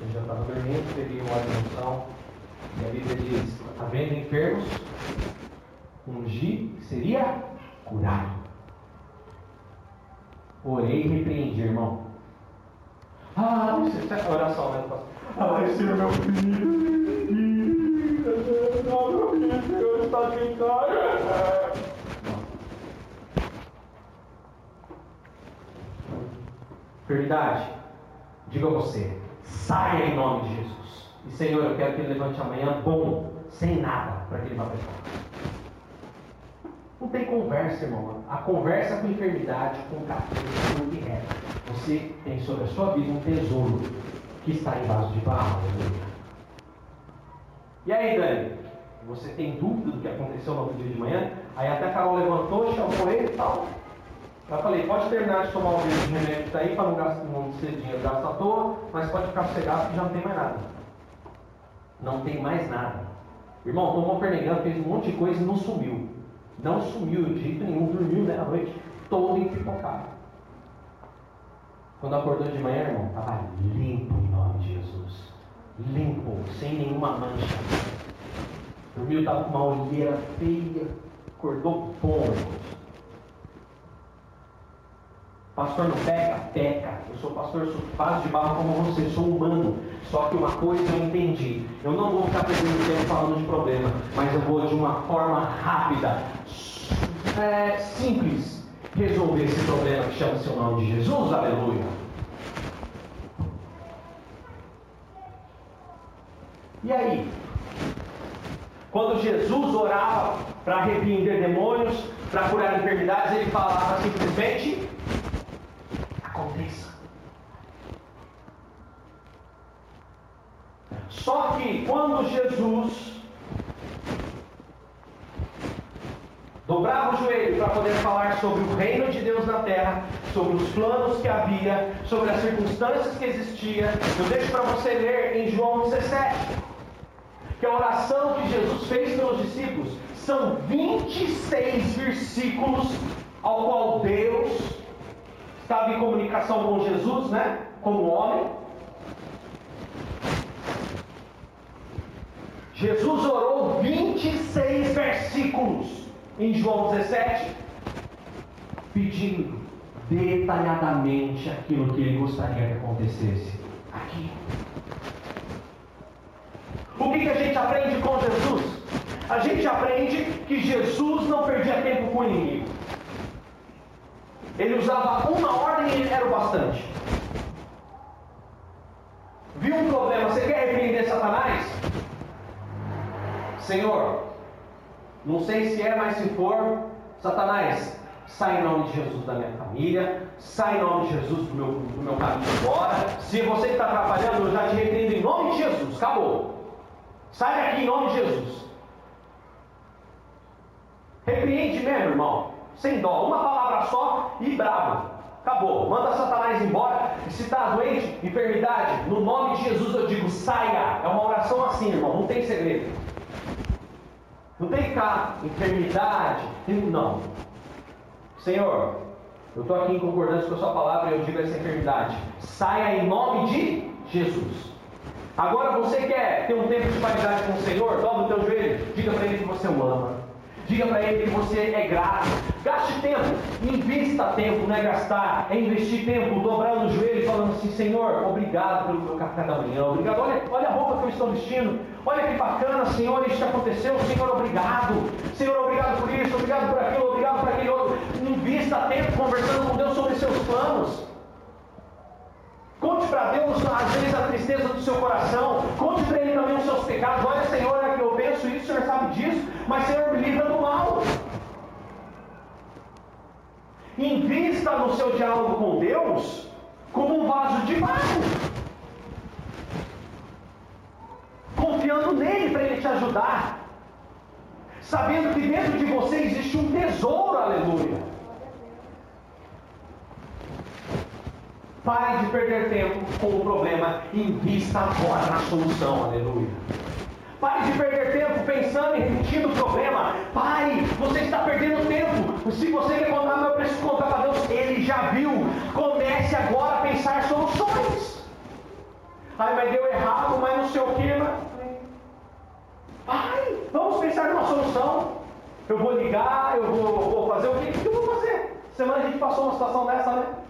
Ele já estava dormindo, peguei o óleo unção. E a Bíblia diz, havendo enfermos, ungir seria curar. Orei e repreendi, irmão. Ah, isso é oração, né? Ah, esse é meu filho. Não, meu filho, Senhor está brincando. Verdade, diga a você, saia em nome de Jesus. E Senhor, eu quero que ele levante amanhã bom, sem nada, para que ele vá para Não tem conversa, irmão. A conversa com enfermidade, com café, com que é. Você tem sobre a sua vida um tesouro que está em vaso de barro. E aí, Dani? Você tem dúvida do que aconteceu no outro dia de manhã? Aí até a Carol levantou, chamou ele e tal. Eu falei, pode terminar de tomar o remédio que está aí para não, gastar, não ser dinheiro gasto à toa, mas pode ficar sossegado que já não tem mais nada. Não tem mais nada. Irmão, tomou pernegando, fez um monte de coisa e não sumiu. Não sumiu de jeito nenhum, dormiu né, a noite todo empipocado. Quando acordou de manhã, irmão, estava limpo em nome de Jesus. Limpo, sem nenhuma mancha. Dormiu, estava com uma olheira feia, acordou bom, irmão. Pastor não peca? Peca. Eu sou pastor, sou faz de barro como você, sou humano. Só que uma coisa eu entendi. Eu não vou ficar perdendo tempo falando de problema, mas eu vou de uma forma rápida, é, simples, resolver esse problema que chama-se o nome de Jesus. Aleluia. E aí? Quando Jesus orava para repreender demônios, para curar enfermidades, ele falava simplesmente: aconteça. Só que quando Jesus dobrava o joelho para poder falar sobre o reino de Deus na terra, sobre os planos que havia, sobre as circunstâncias que existiam, eu deixo para você ler em João 17, que a oração que Jesus fez pelos discípulos são 26 versículos ao qual Deus estava em comunicação com Jesus, né? Como homem. Jesus orou 26 versículos em João 17, pedindo detalhadamente aquilo que ele gostaria que acontecesse aqui. O que, que a gente aprende com Jesus? A gente aprende que Jesus não perdia tempo com o inimigo. Ele usava uma ordem e era o bastante. Viu um problema? Você quer repreender Satanás? Senhor, não sei se é, mas se for, Satanás, sai em nome de Jesus da minha família, sai em nome de Jesus do meu, do meu caminho agora. Se você está atrapalhando, eu já te repreendo em nome de Jesus. Acabou. Sai daqui em nome de Jesus. Repreende mesmo, irmão. Sem dó. Uma palavra só e bravo. Acabou. Manda Satanás embora. E se está doente, enfermidade, no nome de Jesus eu digo saia. É uma oração assim, irmão. Não tem segredo. Não tem cá, enfermidade, não. Senhor, eu estou aqui em concordância com a sua palavra e eu digo essa enfermidade. Saia em nome de Jesus. Agora você quer ter um tempo de qualidade com o Senhor? Dobra o teu joelho, diga para Ele que você o ama. Diga para Ele que você é grato. Gaste tempo, invista tempo, não é gastar, é investir tempo, dobrando o joelho e falando assim, Senhor, obrigado pelo meu café da manhã, obrigado, olha, olha a roupa que eu estou vestindo, olha que bacana, Senhor, isso aconteceu, Senhor, obrigado, Senhor, obrigado por isso, obrigado por aquilo, obrigado por aquele outro. Invista tempo conversando com Deus sobre seus planos. Conte para Deus, às vezes, a tristeza do seu coração. Conte para Ele também os seus pecados. Olha, Senhor, é que eu penso isso, o Senhor sabe disso, mas, Senhor, me livra do mal. Invista no seu diálogo com Deus como um vaso de barro. Confiando nele para ele te ajudar. Sabendo que dentro de você existe um tesouro, aleluia. Pare de perder tempo com o problema e invista agora na solução, aleluia. Pare de perder tempo pensando e repetindo o problema. Pai, você está perdendo tempo. Se você quer contar meu preço contar para Deus, Ele já viu. Comece agora a pensar soluções. Ai, mas deu errado, mas não sei o que. Mas... Pai, vamos pensar numa solução. Eu vou ligar, eu vou, vou fazer o que? O que eu vou fazer? Semana a gente passou uma situação dessa, né?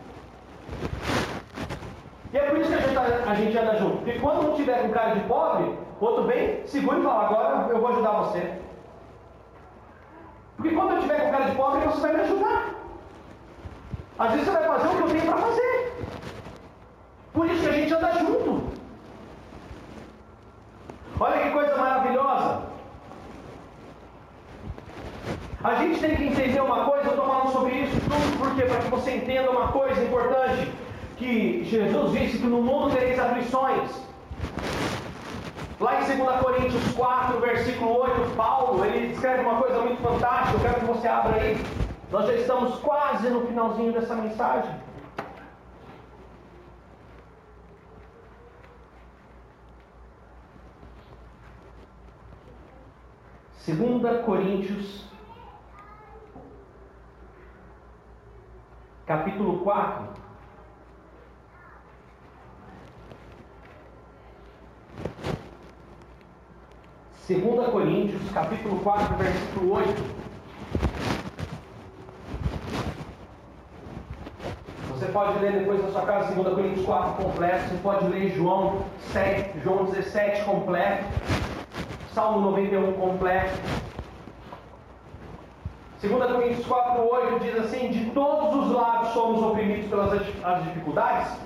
E é por isso que a gente, tá, a gente anda junto. Porque quando um tiver com cara de pobre, outro vem, segura e fala, agora eu vou ajudar você. Porque quando eu tiver com cara de pobre, você vai me ajudar. Às vezes você vai fazer o que eu tenho para fazer. Por isso que a gente anda junto. Olha que coisa maravilhosa. A gente tem que entender uma coisa, eu estou falando sobre isso tudo porque para que você entenda uma coisa importante, que Jesus disse que no mundo tereis aflições. Lá em 2 Coríntios 4, versículo 8, Paulo, ele escreve uma coisa muito fantástica, eu quero que você abra aí. Nós já estamos quase no finalzinho dessa mensagem. Segunda Coríntios capítulo 4 Segunda Coríntios capítulo 4 versículo 8 Você pode ler depois na sua casa 2 Coríntios 4 completo, você pode ler João 7, João 17 completo. Salmo 91 completo. 2 Coríntios 4, 8 diz assim: De todos os lados somos oprimidos pelas as dificuldades,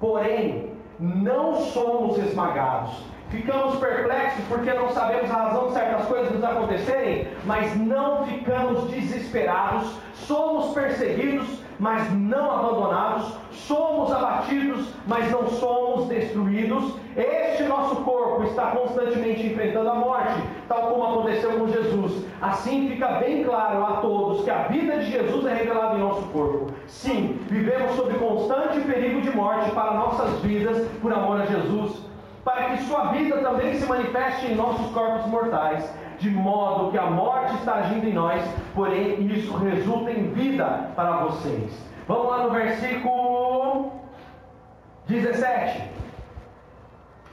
porém não somos esmagados. Ficamos perplexos porque não sabemos a razão de certas coisas nos acontecerem, mas não ficamos desesperados. Somos perseguidos, mas não abandonados, somos abatidos, mas não somos destruídos. Este nosso corpo está constantemente enfrentando a morte, tal como aconteceu com Jesus. Assim fica bem claro a todos que a vida de Jesus é revelada em nosso corpo. Sim, vivemos sob constante perigo de morte para nossas vidas por amor a Jesus, para que sua vida também se manifeste em nossos corpos mortais de modo que a morte está agindo em nós, porém isso resulta em vida para vocês. Vamos lá no versículo 17.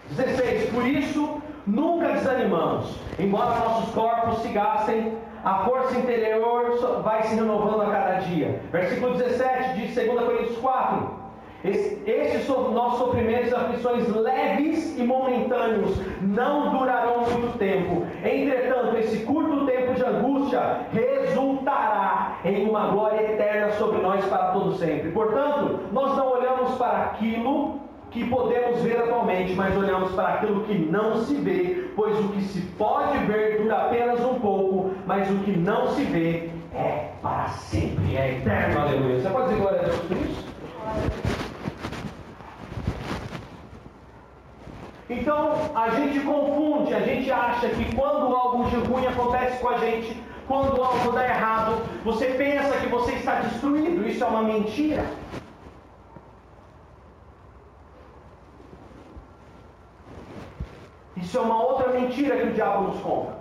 16. Por isso, nunca desanimamos, embora nossos corpos se gastem, a força interior vai se renovando a cada dia. Versículo 17 de 2 Coríntios 4. Estes nossos sofrimentos aflições leves e momentâneos não durarão muito tempo. Entretanto, esse curto tempo de angústia resultará em uma glória eterna sobre nós para todo sempre. Portanto, nós não olhamos para aquilo que podemos ver atualmente, mas olhamos para aquilo que não se vê, pois o que se pode ver dura apenas um pouco, mas o que não se vê é para sempre, é eterno. Aleluia. Você pode dizer glória a Deus por isso? Então a gente confunde, a gente acha que quando algo de ruim acontece com a gente, quando algo dá errado, você pensa que você está destruído. Isso é uma mentira. Isso é uma outra mentira que o diabo nos conta.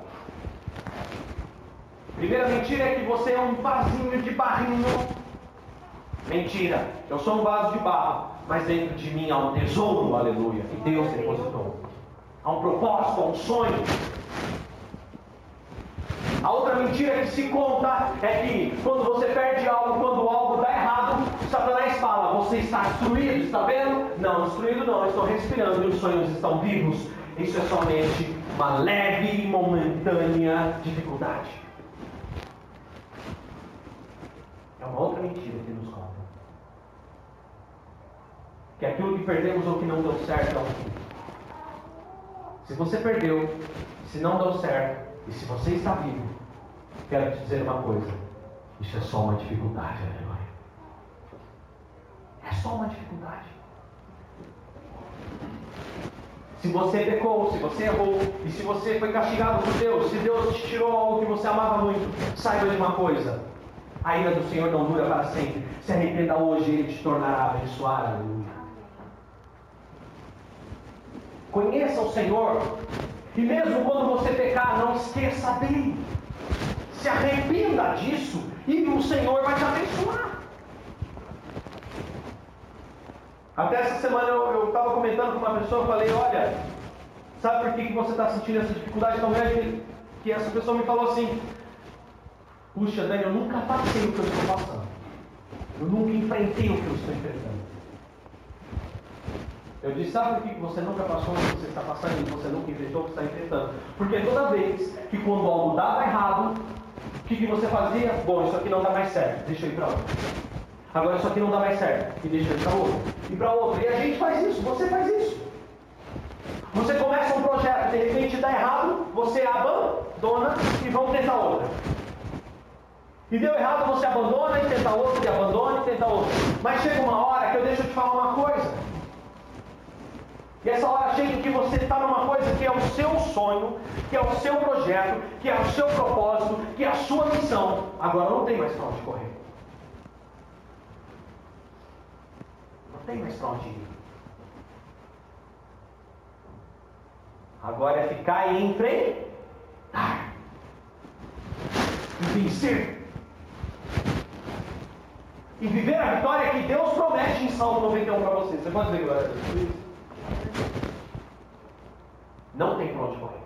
Primeira mentira é que você é um vasinho de barrinho. Mentira. Eu sou um vaso de barro mas dentro de mim há um tesouro, aleluia, que Deus depositou. Há um propósito, há um sonho. A outra mentira que se conta é que quando você perde algo, quando algo dá errado, Satanás fala, você está destruído, está vendo? Não, destruído não, estou respirando e os sonhos estão vivos. Isso é somente uma leve e momentânea dificuldade. É uma outra mentira que nos conta que aquilo que perdemos ou que não deu certo é um fim. Se você perdeu, se não deu certo, e se você está vivo, quero te dizer uma coisa: isso é só uma dificuldade, aleluia. É só uma dificuldade. Se você pecou, se você errou, e se você foi castigado por Deus, se Deus te tirou algo que você amava muito, saiba de uma coisa: a ira do Senhor não dura para sempre. Se arrependa hoje, Ele te tornará abençoado, aleluia. Conheça o Senhor. E mesmo quando você pecar, não esqueça dele. Se arrependa disso e o Senhor vai te abençoar. Até essa semana eu estava comentando com uma pessoa, falei, olha, sabe por que, que você está sentindo essa dificuldade tão grande? Que essa pessoa me falou assim, puxa Dani, eu nunca passei o que eu estou passando. Eu nunca enfrentei o que eu estou enfrentando. Eu disse, sabe por que você nunca passou o que você está passando e você nunca enfrentou o que está enfrentando? Porque toda vez que quando algo dava errado, o que, que você fazia? Bom, isso aqui não dá mais certo, deixa eu ir para outro. Agora isso aqui não dá mais certo, e deixa eu ir para outro. E para outro. E a gente faz isso, você faz isso. Você começa um projeto, de repente dá errado, você abandona e vamos tentar outra. E deu errado, você abandona e tenta outro, e abandona e tenta outro. Mas chega uma hora que eu deixo te falar uma coisa. E essa hora chega em que você está numa coisa que é o seu sonho, que é o seu projeto, que é o seu propósito, que é a sua missão. Agora não tem mais para onde correr. Não tem mais para onde ir. Agora é ficar e enfrentar. E vencer e viver a vitória que Deus promete em Salmo 91 para você. Você pode dizer glória a Deus? Não tem para onde correr.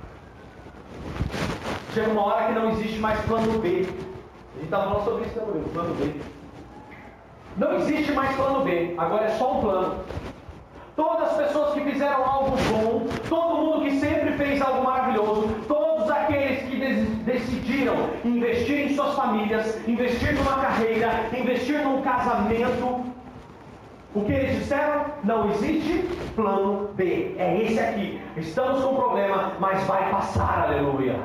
Chega uma hora que não existe mais plano B. A gente estava falando sobre isso também, plano B. Não existe mais plano B, agora é só um plano. Todas as pessoas que fizeram algo bom, todo mundo que sempre fez algo maravilhoso, todos aqueles que decidiram investir em suas famílias, investir numa carreira, investir num casamento, o que eles disseram? Não existe plano B. É esse aqui. Estamos com um problema, mas vai passar, aleluia.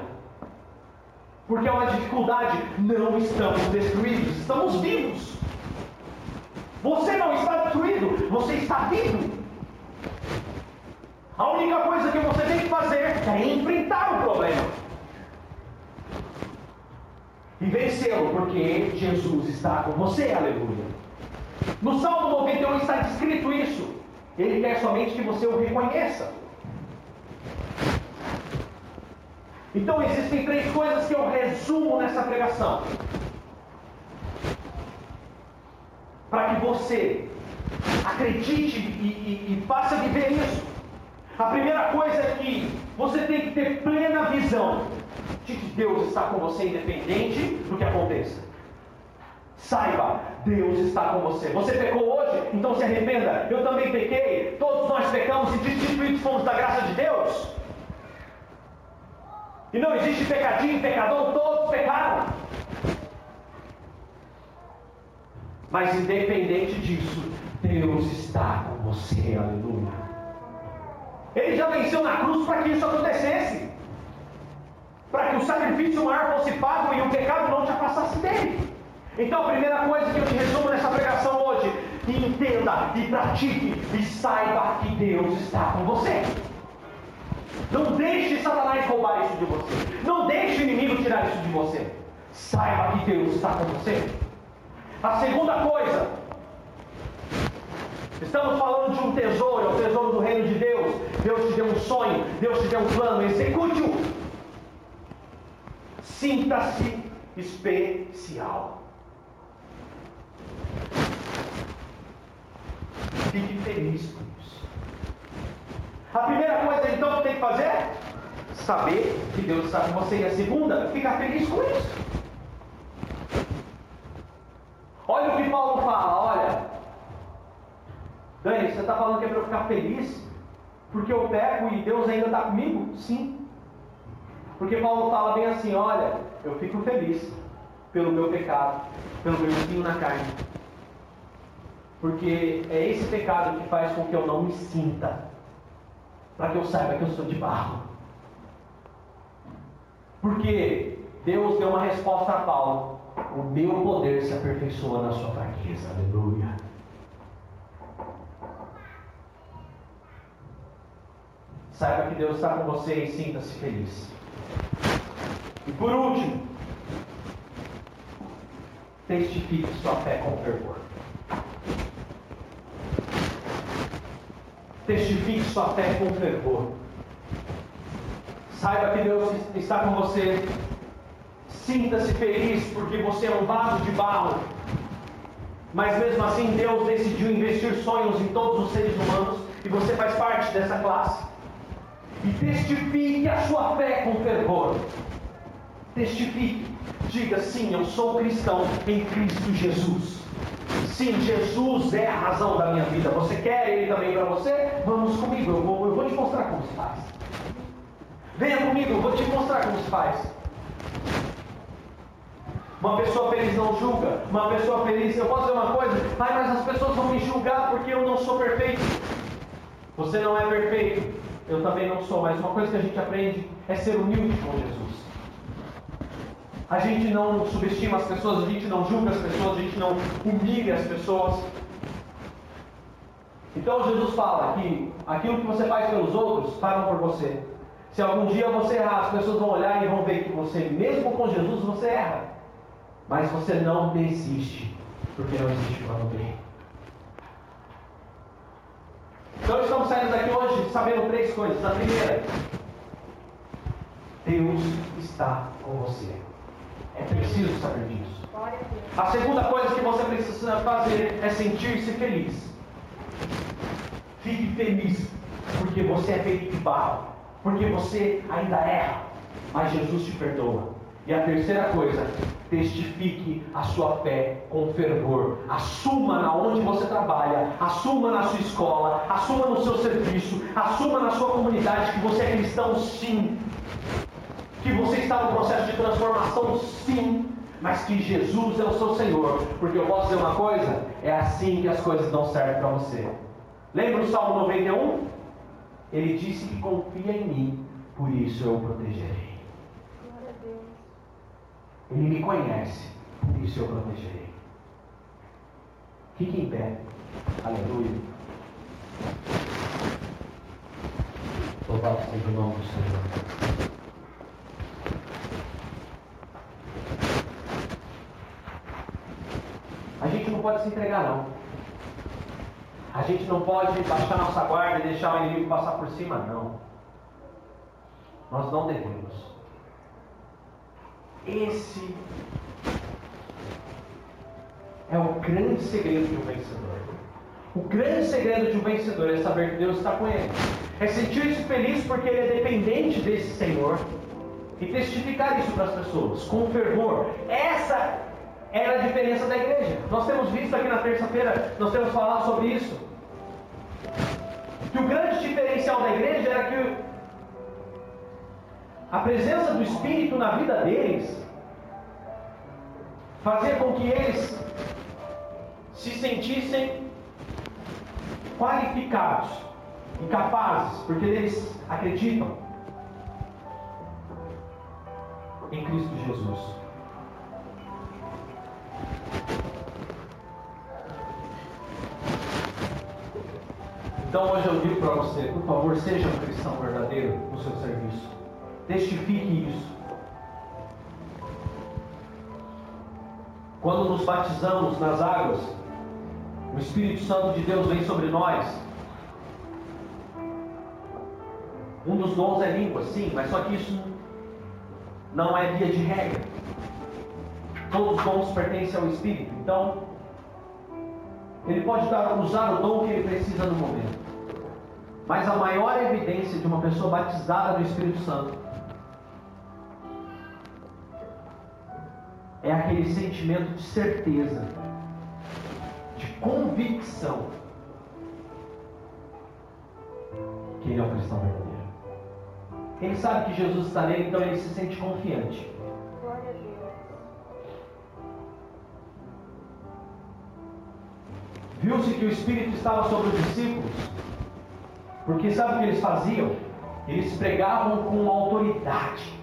Porque é uma dificuldade. Não estamos destruídos, estamos vivos. Você não está destruído, você está vivo. A única coisa que você tem que fazer é enfrentar o problema. E vencê-lo, porque Jesus está com você, aleluia. No Salmo 91 está descrito isso. Ele quer somente que você o reconheça. Então existem três coisas que eu resumo nessa pregação. Para que você acredite e, e, e faça viver isso. A primeira coisa é que você tem que ter plena visão de que Deus está com você, independente do que aconteça. Saiba, Deus está com você. Você pecou hoje, então se arrependa. Eu também pequei. Todos nós pecamos e destituídos fomos da graça de Deus. E não existe pecadinho, pecador, todos pecaram. Mas independente disso, Deus está com você, aleluia. Ele já venceu na cruz para que isso acontecesse. Para que o sacrifício maior fosse pago e o pecado não te afastasse dele. Então a primeira coisa que eu te resumo nessa pregação hoje, entenda e pratique e saiba que Deus está com você. Não deixe Satanás roubar isso de você. Não deixe o inimigo tirar isso de você. Saiba que Deus está com você. A segunda coisa, Estamos falando de um tesouro, é o tesouro do reino de Deus. Deus te deu um sonho, Deus te deu um plano, execute-o. Sinta-se especial. Fique feliz com isso. A primeira coisa então que tem que fazer é saber que Deus está com você. E a segunda, ficar feliz com isso. Olha o que Paulo fala, olha, Dani, você está falando que é para eu ficar feliz? Porque eu peco e Deus ainda está comigo? Sim. Porque Paulo fala bem assim: olha, eu fico feliz pelo meu pecado, pelo meu espinho na carne. Porque é esse pecado que faz com que eu não me sinta, para que eu saiba que eu sou de barro. Porque Deus deu uma resposta a Paulo: o meu poder se aperfeiçoa na sua fraqueza. Aleluia. Saiba que Deus está com você e sinta-se feliz. E por último, testifique sua fé com fervor. Testifique sua fé com fervor. Saiba que Deus está com você. Sinta-se feliz porque você é um vaso de barro. Mas mesmo assim, Deus decidiu investir sonhos em todos os seres humanos e você faz parte dessa classe e testifique a sua fé com fervor. Testifique, diga sim, eu sou cristão em Cristo Jesus. Sim, Jesus é a razão da minha vida. Você quer Ele também para você? Vamos comigo, eu vou, eu vou te mostrar como se faz. Venha comigo, eu vou te mostrar como se faz. Uma pessoa feliz não julga. Uma pessoa feliz, eu posso dizer uma coisa, ai, mas as pessoas vão me julgar porque eu não sou perfeito. Você não é perfeito. Eu também não sou, mas uma coisa que a gente aprende é ser humilde com Jesus. A gente não subestima as pessoas, a gente não julga as pessoas, a gente não humilha as pessoas. Então Jesus fala que aquilo que você faz pelos outros, façam por você. Se algum dia você errar, as pessoas vão olhar e vão ver que você, mesmo com Jesus, você erra. Mas você não desiste, porque não existe plano B. Então estamos saindo daqui hoje sabendo três coisas. A primeira, Deus está com você. É preciso saber disso. A segunda coisa que você precisa fazer é sentir-se feliz. Fique feliz, porque você é feito de barro, porque você ainda erra, mas Jesus te perdoa. E a terceira coisa, testifique a sua fé com fervor. Assuma na onde você trabalha, assuma na sua escola, assuma no seu serviço, assuma na sua comunidade que você é cristão sim. Que você está no processo de transformação sim, mas que Jesus é o seu Senhor. Porque eu posso dizer uma coisa, é assim que as coisas dão certo para você. Lembra o Salmo 91? Ele disse que confia em mim, por isso eu o protegerei. Ele me conhece, por isso eu protegerei. Fique em pé. Aleluia. Louvado seja o nome do Senhor. A gente não pode se entregar, não. A gente não pode baixar nossa guarda e deixar o inimigo passar por cima, não. Nós não devemos. Esse é o grande segredo de um vencedor. O grande segredo de um vencedor é saber que Deus está com ele. É sentir-se feliz porque ele é dependente desse Senhor. E testificar isso para as pessoas com fervor. Essa era a diferença da igreja. Nós temos visto aqui na terça-feira, nós temos falado sobre isso. Que o grande diferencial da igreja era que a presença do Espírito na vida deles fazia com que eles se sentissem qualificados e capazes, porque eles acreditam em Cristo Jesus. Então hoje eu digo para você, por favor, seja um cristão verdadeiro no seu serviço. Testifique isso. Quando nos batizamos nas águas, o Espírito Santo de Deus vem sobre nós. Um dos dons é língua, sim, mas só que isso não é via de regra. Todos os dons pertencem ao Espírito. Então, ele pode dar, usar o dom que ele precisa no momento. Mas a maior evidência de uma pessoa batizada no Espírito Santo é aquele sentimento de certeza, de convicção que ele é um cristão verdadeiro. Ele sabe que Jesus está nele, então ele se sente confiante. Viu-se que o Espírito estava sobre os discípulos, porque sabe o que eles faziam? Eles pregavam com autoridade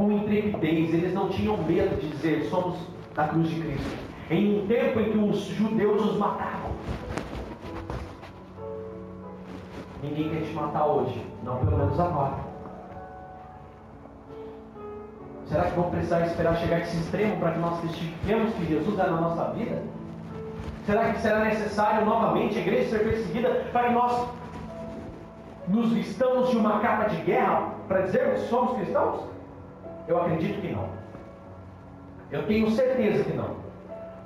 com intrepidez, eles não tinham medo de dizer: somos da cruz de Cristo. Em um tempo em que os judeus os matavam. Ninguém quer te matar hoje, não pelo menos agora. Será que vamos precisar esperar chegar esse extremo para que nós testifiquemos que Jesus é na nossa vida? Será que será necessário novamente a igreja ser perseguida para que nós nos vistamos de uma capa de guerra para dizermos que somos cristãos? Eu acredito que não. Eu tenho certeza que não.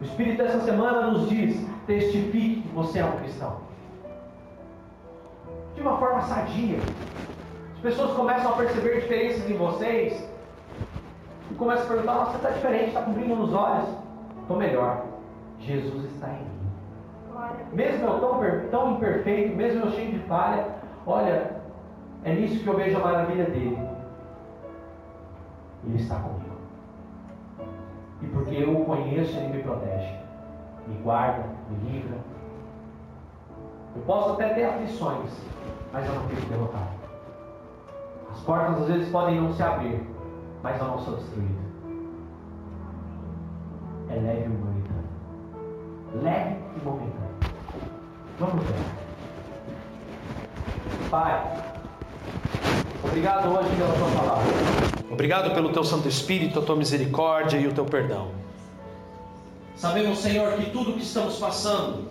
O Espírito essa semana nos diz: testifique que você é um cristão. De uma forma sadia. As pessoas começam a perceber diferenças em vocês e começam a perguntar: Nossa, você está diferente, está cumprindo nos olhos. Estou melhor. Jesus está em mim. Mesmo eu tão, tão imperfeito, mesmo eu cheio de falha, olha, é nisso que eu vejo a maravilha dele. Ele está comigo. E porque eu o conheço, Ele me protege, me guarda, me livra. Eu posso até ter aflições, mas eu não fico derrotado. As portas às vezes podem não se abrir, mas eu não sou destruído. é leve e momentâneo. Leve e momentâneo. Vamos ver. Pai, obrigado hoje pela tua palavra. Obrigado pelo teu Santo Espírito, a tua misericórdia e o teu perdão. Sabemos, Senhor, que tudo que estamos passando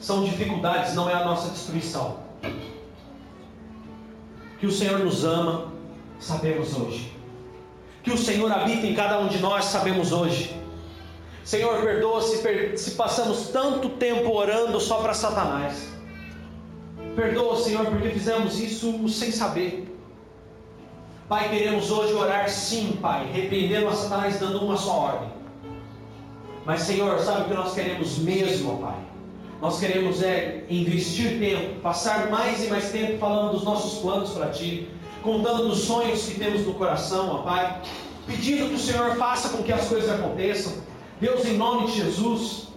são dificuldades, não é a nossa destruição. Que o Senhor nos ama, sabemos hoje. Que o Senhor habita em cada um de nós, sabemos hoje. Senhor, perdoa se, se passamos tanto tempo orando só para Satanás. Perdoa, Senhor, porque fizemos isso sem saber. Pai, queremos hoje orar sim, Pai, repreendendo a Satanás, dando uma só ordem. Mas, Senhor, sabe o que nós queremos mesmo, Pai? Nós queremos é investir tempo, passar mais e mais tempo falando dos nossos planos para Ti, contando dos sonhos que temos no coração, ó Pai, pedindo que o Senhor faça com que as coisas aconteçam. Deus, em nome de Jesus,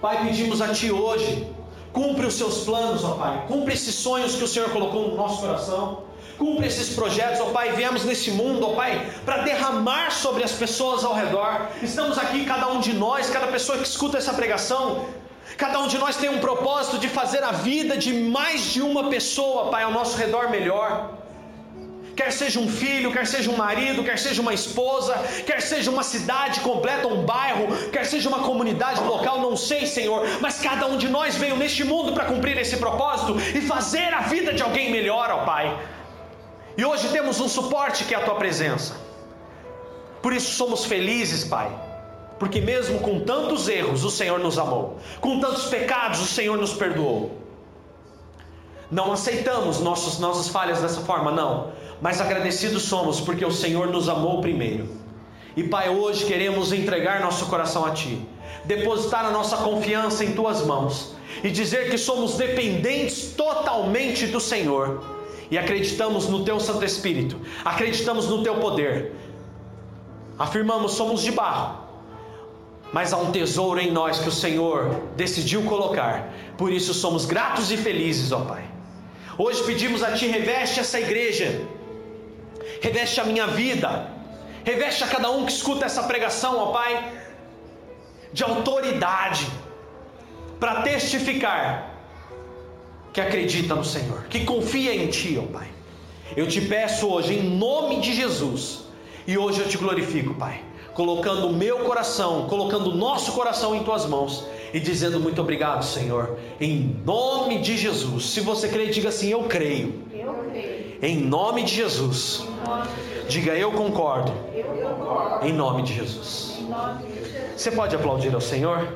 Pai, pedimos a Ti hoje, cumpre os Seus planos, ó Pai, cumpre esses sonhos que o Senhor colocou no nosso coração. Cumpre esses projetos, ó Pai. Viemos nesse mundo, ó Pai, para derramar sobre as pessoas ao redor. Estamos aqui, cada um de nós, cada pessoa que escuta essa pregação, Cada um de nós tem um propósito de fazer a vida de mais de uma pessoa, Pai, ao nosso redor melhor. Quer seja um filho, quer seja um marido, quer seja uma esposa, quer seja uma cidade completa, um bairro, quer seja uma comunidade local, não sei, Senhor, mas cada um de nós veio neste mundo para cumprir esse propósito e fazer a vida de alguém melhor, ó Pai. E hoje temos um suporte que é a tua presença. Por isso somos felizes, Pai porque mesmo com tantos erros, o Senhor nos amou, com tantos pecados, o Senhor nos perdoou. Não aceitamos nossos, nossas falhas dessa forma, não, mas agradecidos somos porque o Senhor nos amou primeiro. E Pai, hoje queremos entregar nosso coração a Ti, depositar a nossa confiança em Tuas mãos. E dizer que somos dependentes totalmente do Senhor. E acreditamos no Teu Santo Espírito, acreditamos no Teu poder. Afirmamos: somos de barro, mas há um tesouro em nós que o Senhor decidiu colocar. Por isso somos gratos e felizes, ó Pai. Hoje pedimos a Ti, reveste essa igreja, reveste a minha vida, reveste a cada um que escuta essa pregação, ó Pai, de autoridade, para testificar que acredita no Senhor, que confia em Ti, ó Pai. Eu te peço hoje, em nome de Jesus, e hoje eu te glorifico, Pai colocando o meu coração, colocando o nosso coração em tuas mãos e dizendo muito obrigado, Senhor, em nome de Jesus. Se você crê, diga assim: Eu creio. Eu creio. Em nome de Jesus. Nome de Jesus. Diga eu concordo. eu concordo. Em nome de Jesus. Em nome de Jesus. Você pode aplaudir ao Senhor?